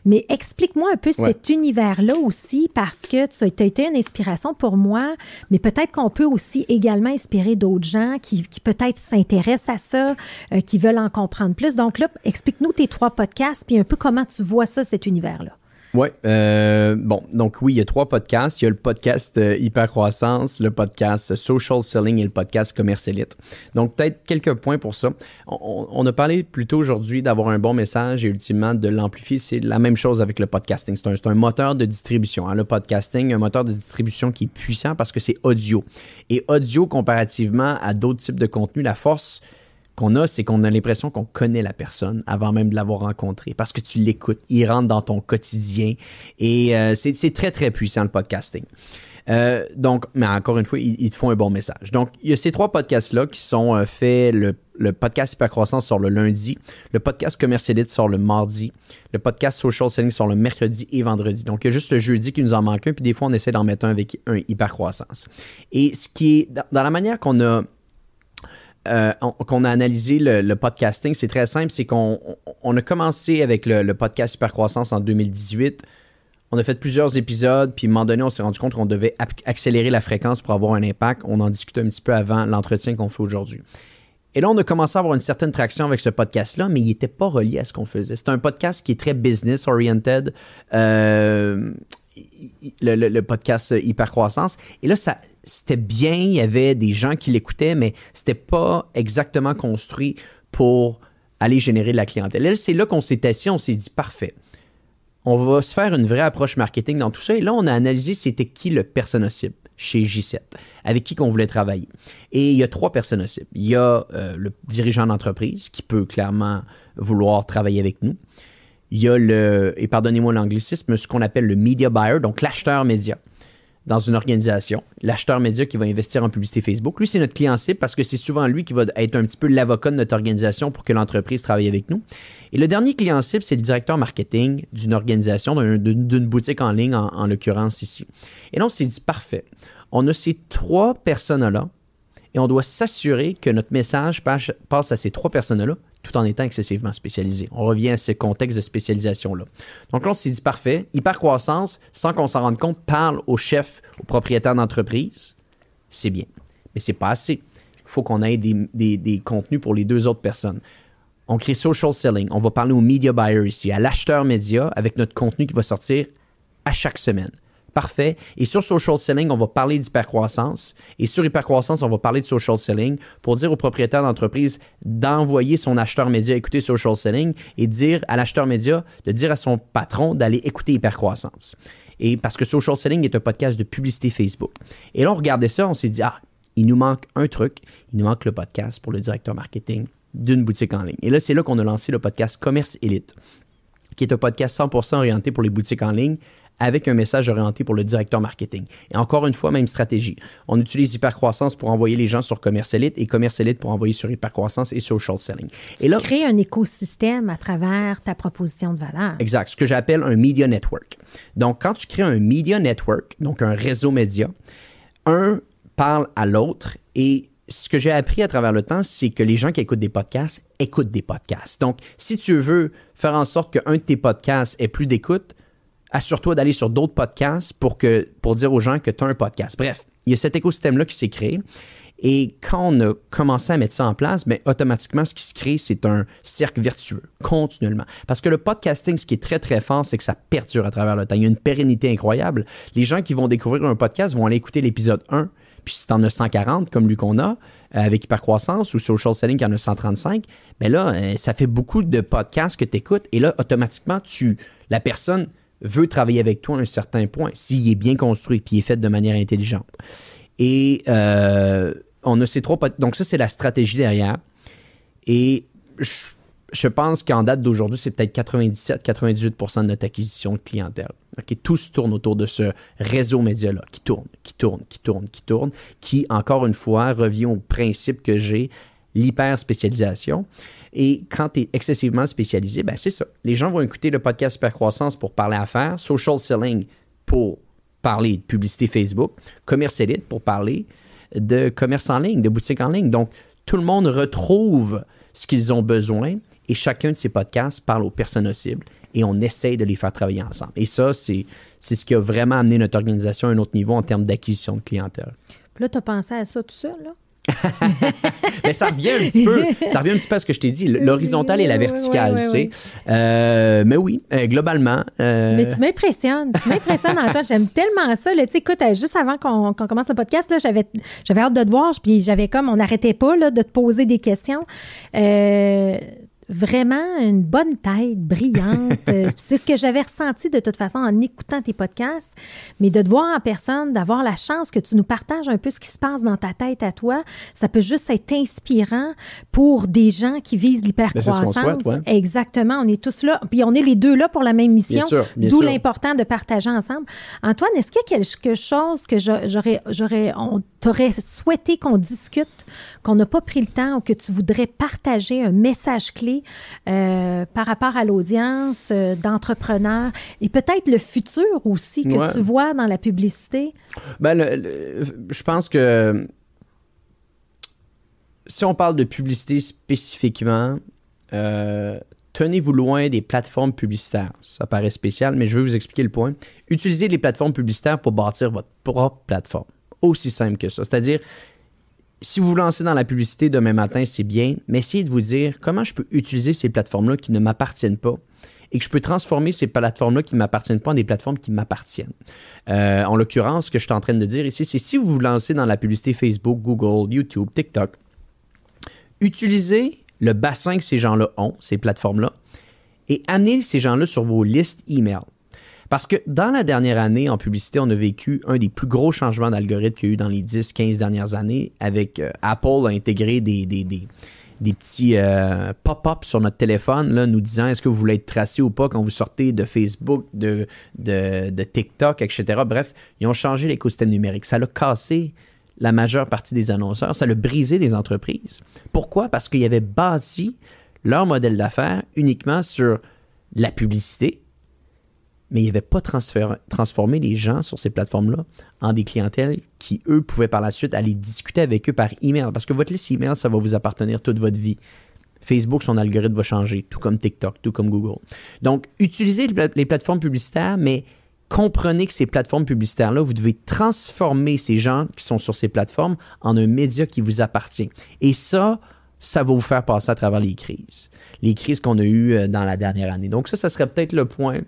Mais explique-moi un peu cet univers-là aussi, parce que tu as été une inspiration pour moi, mais peut-être qu'on peut aussi également inspirer d'autres gens qui, qui peut-être s'intéressent à ça, euh, qui veulent en comprendre plus. Donc là, explique-nous tes trois podcasts, puis un peu comment tu vois ça, cet univers-là. Oui. Euh, bon, donc oui, il y a trois podcasts. Il y a le podcast euh, Hypercroissance, le podcast Social Selling et le podcast Commercialite. Donc peut-être quelques points pour ça. On, a parlé plutôt aujourd'hui d'avoir un bon message et ultimement de l'amplifier. C'est la même chose avec le podcasting. C'est un, moteur de distribution. Hein. Le podcasting, un moteur de distribution qui est puissant parce que c'est audio. Et audio, comparativement à d'autres types de contenus, la force qu'on a, c'est qu'on a l'impression qu'on connaît la personne avant même de l'avoir rencontrée parce que tu l'écoutes, il rentre dans ton quotidien et euh, c'est très très puissant le podcasting. Euh, donc, mais encore une fois, ils, te font un bon message. Donc, il y a ces trois podcasts-là qui sont euh, faits. Le, le podcast Hypercroissance sort le lundi, le podcast Commercialite sort le mardi, le podcast Social Selling sort le mercredi et vendredi. Donc, il y a juste le jeudi qui nous en manque un, puis des fois, on essaie d'en mettre un avec un Hypercroissance. Et ce qui est, dans la manière qu'on a euh, qu'on a analysé le, podcasting, c'est très simple, c'est qu'on on a commencé avec le, podcast Hypercroissance en 2018. On a fait plusieurs épisodes, puis à un moment donné, on s'est rendu compte qu'on devait accélérer la fréquence pour avoir un impact. On en discutait un petit peu avant l'entretien qu'on fait aujourd'hui. Et là, on a commencé à avoir une certaine traction avec ce podcast-là, mais il n'était pas relié à ce qu'on faisait. C'est un podcast qui est très business-oriented. Euh, le, podcast Hypercroissance. Et là, ça, c'était bien, il y avait des gens qui l'écoutaient, mais c'était pas exactement construit pour aller générer de la clientèle. C'est là qu'on s'est assis, on s'est dit, parfait. On va se faire une vraie approche marketing dans tout ça. Et là, on a analysé c'était qui le persona cible chez J7, avec qui qu'on voulait travailler. Et il y a trois personnes cibles. Il y a euh, le dirigeant d'entreprise qui peut clairement vouloir travailler avec nous. Il y a le, et pardonnez-moi l'anglicisme, ce qu'on appelle le media buyer, donc l'acheteur média dans une organisation, l'acheteur média qui va investir en publicité Facebook. Lui, c'est notre client cible parce que c'est souvent lui qui va être un petit peu l'avocat de notre organisation pour que l'entreprise travaille avec nous. Et le dernier client cible, c'est le directeur marketing d'une organisation, d'une boutique en ligne, en, en l'occurrence ici. Et là, on s'est dit, parfait. On a ces trois personnes-là et on doit s'assurer que notre message passe à ces trois personnes-là tout en étant excessivement spécialisé. On revient à ce contexte de spécialisation-là. Donc là, on s'est dit parfait, hyper-croissance, sans qu'on s'en rende compte, parle au chef, au propriétaire d'entreprise. C'est bien. Mais c'est pas assez. Il faut qu'on ait des, des, contenus pour les deux autres personnes. On crée social selling. On va parler au media buyer ici, à l'acheteur média, avec notre contenu qui va sortir à chaque semaine. Parfait. Et sur social selling, on va parler d'hypercroissance. Et sur hypercroissance, on va parler de social selling pour dire au propriétaire d'entreprise d'envoyer son acheteur média écouter social selling et dire à l'acheteur média de dire à son patron d'aller écouter hypercroissance. Et parce que social selling est un podcast de publicité Facebook. Et là, on regardait ça, on s'est dit, ah, il nous manque un truc. Il nous manque le podcast pour le directeur marketing d'une boutique en ligne. Et là, c'est là qu'on a lancé le podcast Commerce Elite, qui est un podcast 100% orienté pour les boutiques en ligne avec un message orienté pour le directeur marketing. Et encore une fois, même stratégie. On utilise Hypercroissance pour envoyer les gens sur Commerce Elite et Commerce Elite pour envoyer sur Hypercroissance et Social Selling. Tu et là, crées un écosystème à travers ta proposition de valeur. Exact. Ce que j'appelle un media network. Donc, quand tu crées un media network, donc un réseau média, un parle à l'autre et ce que j'ai appris à travers le temps, c'est que les gens qui écoutent des podcasts écoutent des podcasts. Donc, si tu veux faire en sorte qu'un de tes podcasts ait plus d'écoute, assure-toi d'aller sur d'autres podcasts pour, que, pour dire aux gens que tu as un podcast. Bref, il y a cet écosystème-là qui s'est créé. Et quand on a commencé à mettre ça en place, bien, automatiquement, ce qui se crée, c'est un cercle vertueux, continuellement. Parce que le podcasting, ce qui est très, très fort, c'est que ça perdure à travers le temps. Il y a une pérennité incroyable. Les gens qui vont découvrir un podcast vont aller écouter l'épisode 1, puis si tu en as 140, comme lui qu'on a, euh, avec Hypercroissance ou Social Selling qui en a 135, bien là, euh, ça fait beaucoup de podcasts que tu écoutes. Et là, automatiquement, tu, la personne veut travailler avec toi à un certain point, s'il est bien construit, puis est fait de manière intelligente. Et euh, on a ces trois Donc, ça, c'est la stratégie derrière. Et je, pense qu'en date d'aujourd'hui, c'est peut-être 97-98% de notre acquisition de clientèle. Tout se tourne autour de ce réseau média-là, qui tourne, qui tourne, qui tourne, qui tourne, qui, encore une fois, revient au principe que j'ai, l'hyper-spécialisation. Et quand tu es excessivement spécialisé, ben c'est ça. Les gens vont écouter le podcast Croissance pour parler affaires, social selling pour parler de publicité Facebook, commerce élite pour parler de commerce en ligne, de boutique en ligne. Donc, tout le monde retrouve ce qu'ils ont besoin et chacun de ces podcasts parle aux personnes cibles et on essaye de les faire travailler ensemble. Et ça, c'est ce qui a vraiment amené notre organisation à un autre niveau en termes d'acquisition de clientèle. Là, tu as pensé à ça tout seul, là? *laughs* mais ça revient un petit peu, ça revient un petit peu à ce que je t'ai dit, l'horizontale et la verticale, tu sais. Euh, mais oui, euh, globalement. Euh, mais tu m'impressionnes, tu m'impressionnes *laughs* Antoine, j'aime tellement ça. Tu sais, écoute, juste avant qu'on commence le podcast, là, j'avais, j'avais hâte de te voir, puis j'avais comme, on n'arrêtait pas là, de te poser des questions. Vraiment une bonne tête, brillante. *laughs* Euh, c'est ce que j'avais ressenti de toute façon en écoutant tes podcasts. Mais de te voir en personne, d'avoir la chance que tu nous partages un peu ce qui se passe dans ta tête à toi, ça peut juste être inspirant pour des gens qui visent l'hypercroissance. Exactement, on est tous là. Puis on est les deux là pour la même mission. D'où l'important de partager ensemble. Antoine, est-ce qu'il y a quelque chose que j'aurais, j'aurais, on t'aurait souhaité qu'on discute, qu'on n'a pas pris le temps ou que tu voudrais partager un message clé euh, par rapport à l'audience euh, d'entrepreneurs et peut-être le futur aussi que tu vois dans la publicité? Ben, je pense que si on parle de publicité spécifiquement, euh, tenez-vous loin des plateformes publicitaires. Ça paraît spécial, mais je vais vous expliquer le point. Utilisez les plateformes publicitaires pour bâtir votre propre plateforme. Aussi simple que ça. C'est-à-dire, si vous vous lancez dans la publicité demain matin, c'est bien, mais essayez de vous dire comment je peux utiliser ces plateformes-là qui ne m'appartiennent pas et que je peux transformer ces plateformes-là qui ne m'appartiennent pas en des plateformes qui m'appartiennent. Euh, en l'occurrence, ce que je suis en train de dire ici, c'est si vous vous lancez dans la publicité Facebook, Google, YouTube, TikTok, utilisez le bassin que ces gens-là ont, ces plateformes-là, et amenez ces gens-là sur vos listes email. Parce que dans la dernière année, en publicité, on a vécu un des plus gros changements d'algorithme qu'il y a eu dans les 10-15 dernières années avec euh, Apple a intégré des, des, petits euh, pop-up sur notre téléphone, nous disant est-ce que vous voulez être tracé ou pas quand vous sortez de Facebook, de, de, TikTok, etc. Bref, ils ont changé l'écosystème numérique. Ça l'a cassé la majeure partie des annonceurs, ça l'a brisé des entreprises. Pourquoi? Parce qu'ils avaient bâti leur modèle d'affaires uniquement sur la publicité, mais il avait pas transformé les gens sur ces plateformes-là en des clientèles qui, eux, pouvaient par la suite aller discuter avec eux par email. Parce que votre liste email, ça va vous appartenir toute votre vie. Facebook, son algorithme va changer, tout comme TikTok, tout comme Google. Donc, utilisez les plateformes publicitaires, mais comprenez que ces plateformes publicitaires-là, vous devez transformer ces gens qui sont sur ces plateformes en un média qui vous appartient. Et ça, ça va vous faire passer à travers les crises. Les crises qu'on a eues euh, dans la dernière année. Donc ça, ça serait peut-être le point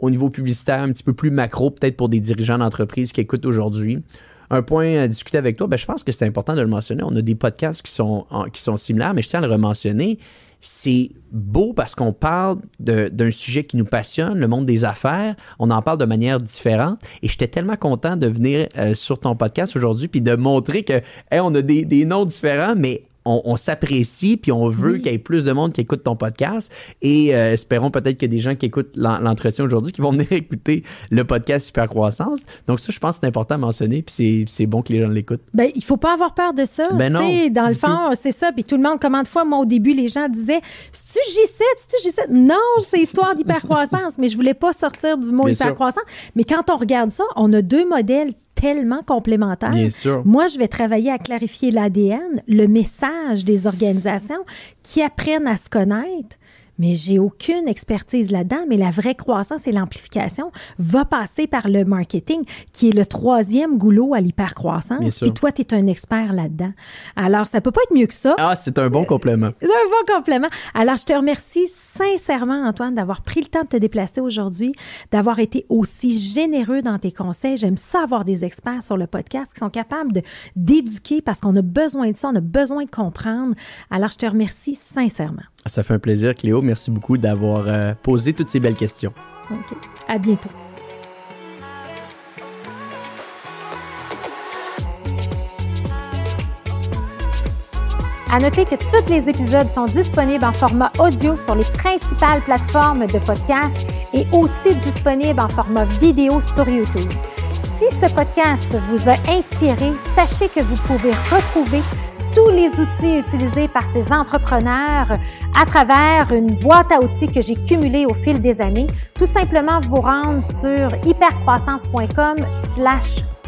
au niveau publicitaire un petit peu plus macro, peut-être pour des dirigeants d'entreprise qui écoutent aujourd'hui. Un point à discuter avec toi, ben, je pense que c'est important de le mentionner. On a des podcasts qui sont, qui sont similaires, mais je tiens à le rementionner. C'est beau parce qu'on parle d'un sujet qui nous passionne, le monde des affaires. On en parle de manière différente. Et j'étais tellement content de venir euh, sur ton podcast aujourd'hui puis de montrer que on a des noms différents, mais on, s'apprécie, puis on veut qu'il y ait plus de monde qui écoute ton podcast. Et euh, espérons peut-être qu'il y a des gens qui écoutent l'entretien aujourd'hui qui vont *laughs* venir écouter le podcast Hyper Croissance. Donc ça, je pense que c'est important à mentionner, puis c'est bon que les gens l'écoutent. Ben, il faut pas avoir peur de ça. Ben non, dans le fond, c'est ça. Puis tout le monde, comment de fois, moi, au début, les gens disaient, c'est-tu G7, c'est-tu G7? Non, c'est histoire d'hypercroissance. mais je voulais pas sortir du mot hypercroissance. Mais quand on regarde ça, on a deux modèles tellement complémentaires. Bien sûr. Moi, je vais travailler à clarifier l'ADN, le message des organisations qui apprennent à se connaître mais j'ai aucune expertise là-dedans. Mais la vraie croissance et l'amplification va passer par le marketing, qui est le troisième goulot à l'hypercroissance. Et toi, tu es un expert là-dedans. Alors, ça peut pas être mieux que ça. Ah, c'est un bon complément. C'est un bon complément. Alors, je te remercie sincèrement, Antoine, d'avoir pris le temps de te déplacer aujourd'hui, d'avoir été aussi généreux dans tes conseils. J'aime ça avoir des experts sur le podcast qui sont capables de d'éduquer parce qu'on a besoin de ça, on a besoin de comprendre. Alors, je te remercie sincèrement. Ça fait un plaisir, Cléo. Merci beaucoup d'avoir euh, posé toutes ces belles questions. OK. À bientôt. À noter que tous les épisodes sont disponibles en format audio sur les principales plateformes de podcast et aussi disponibles en format vidéo sur YouTube. Si ce podcast vous a inspiré, sachez que vous pouvez retrouver tous les outils utilisés par ces entrepreneurs à travers une boîte à outils que j'ai cumulée au fil des années. Tout simplement vous rendre sur hypercroissance.com slash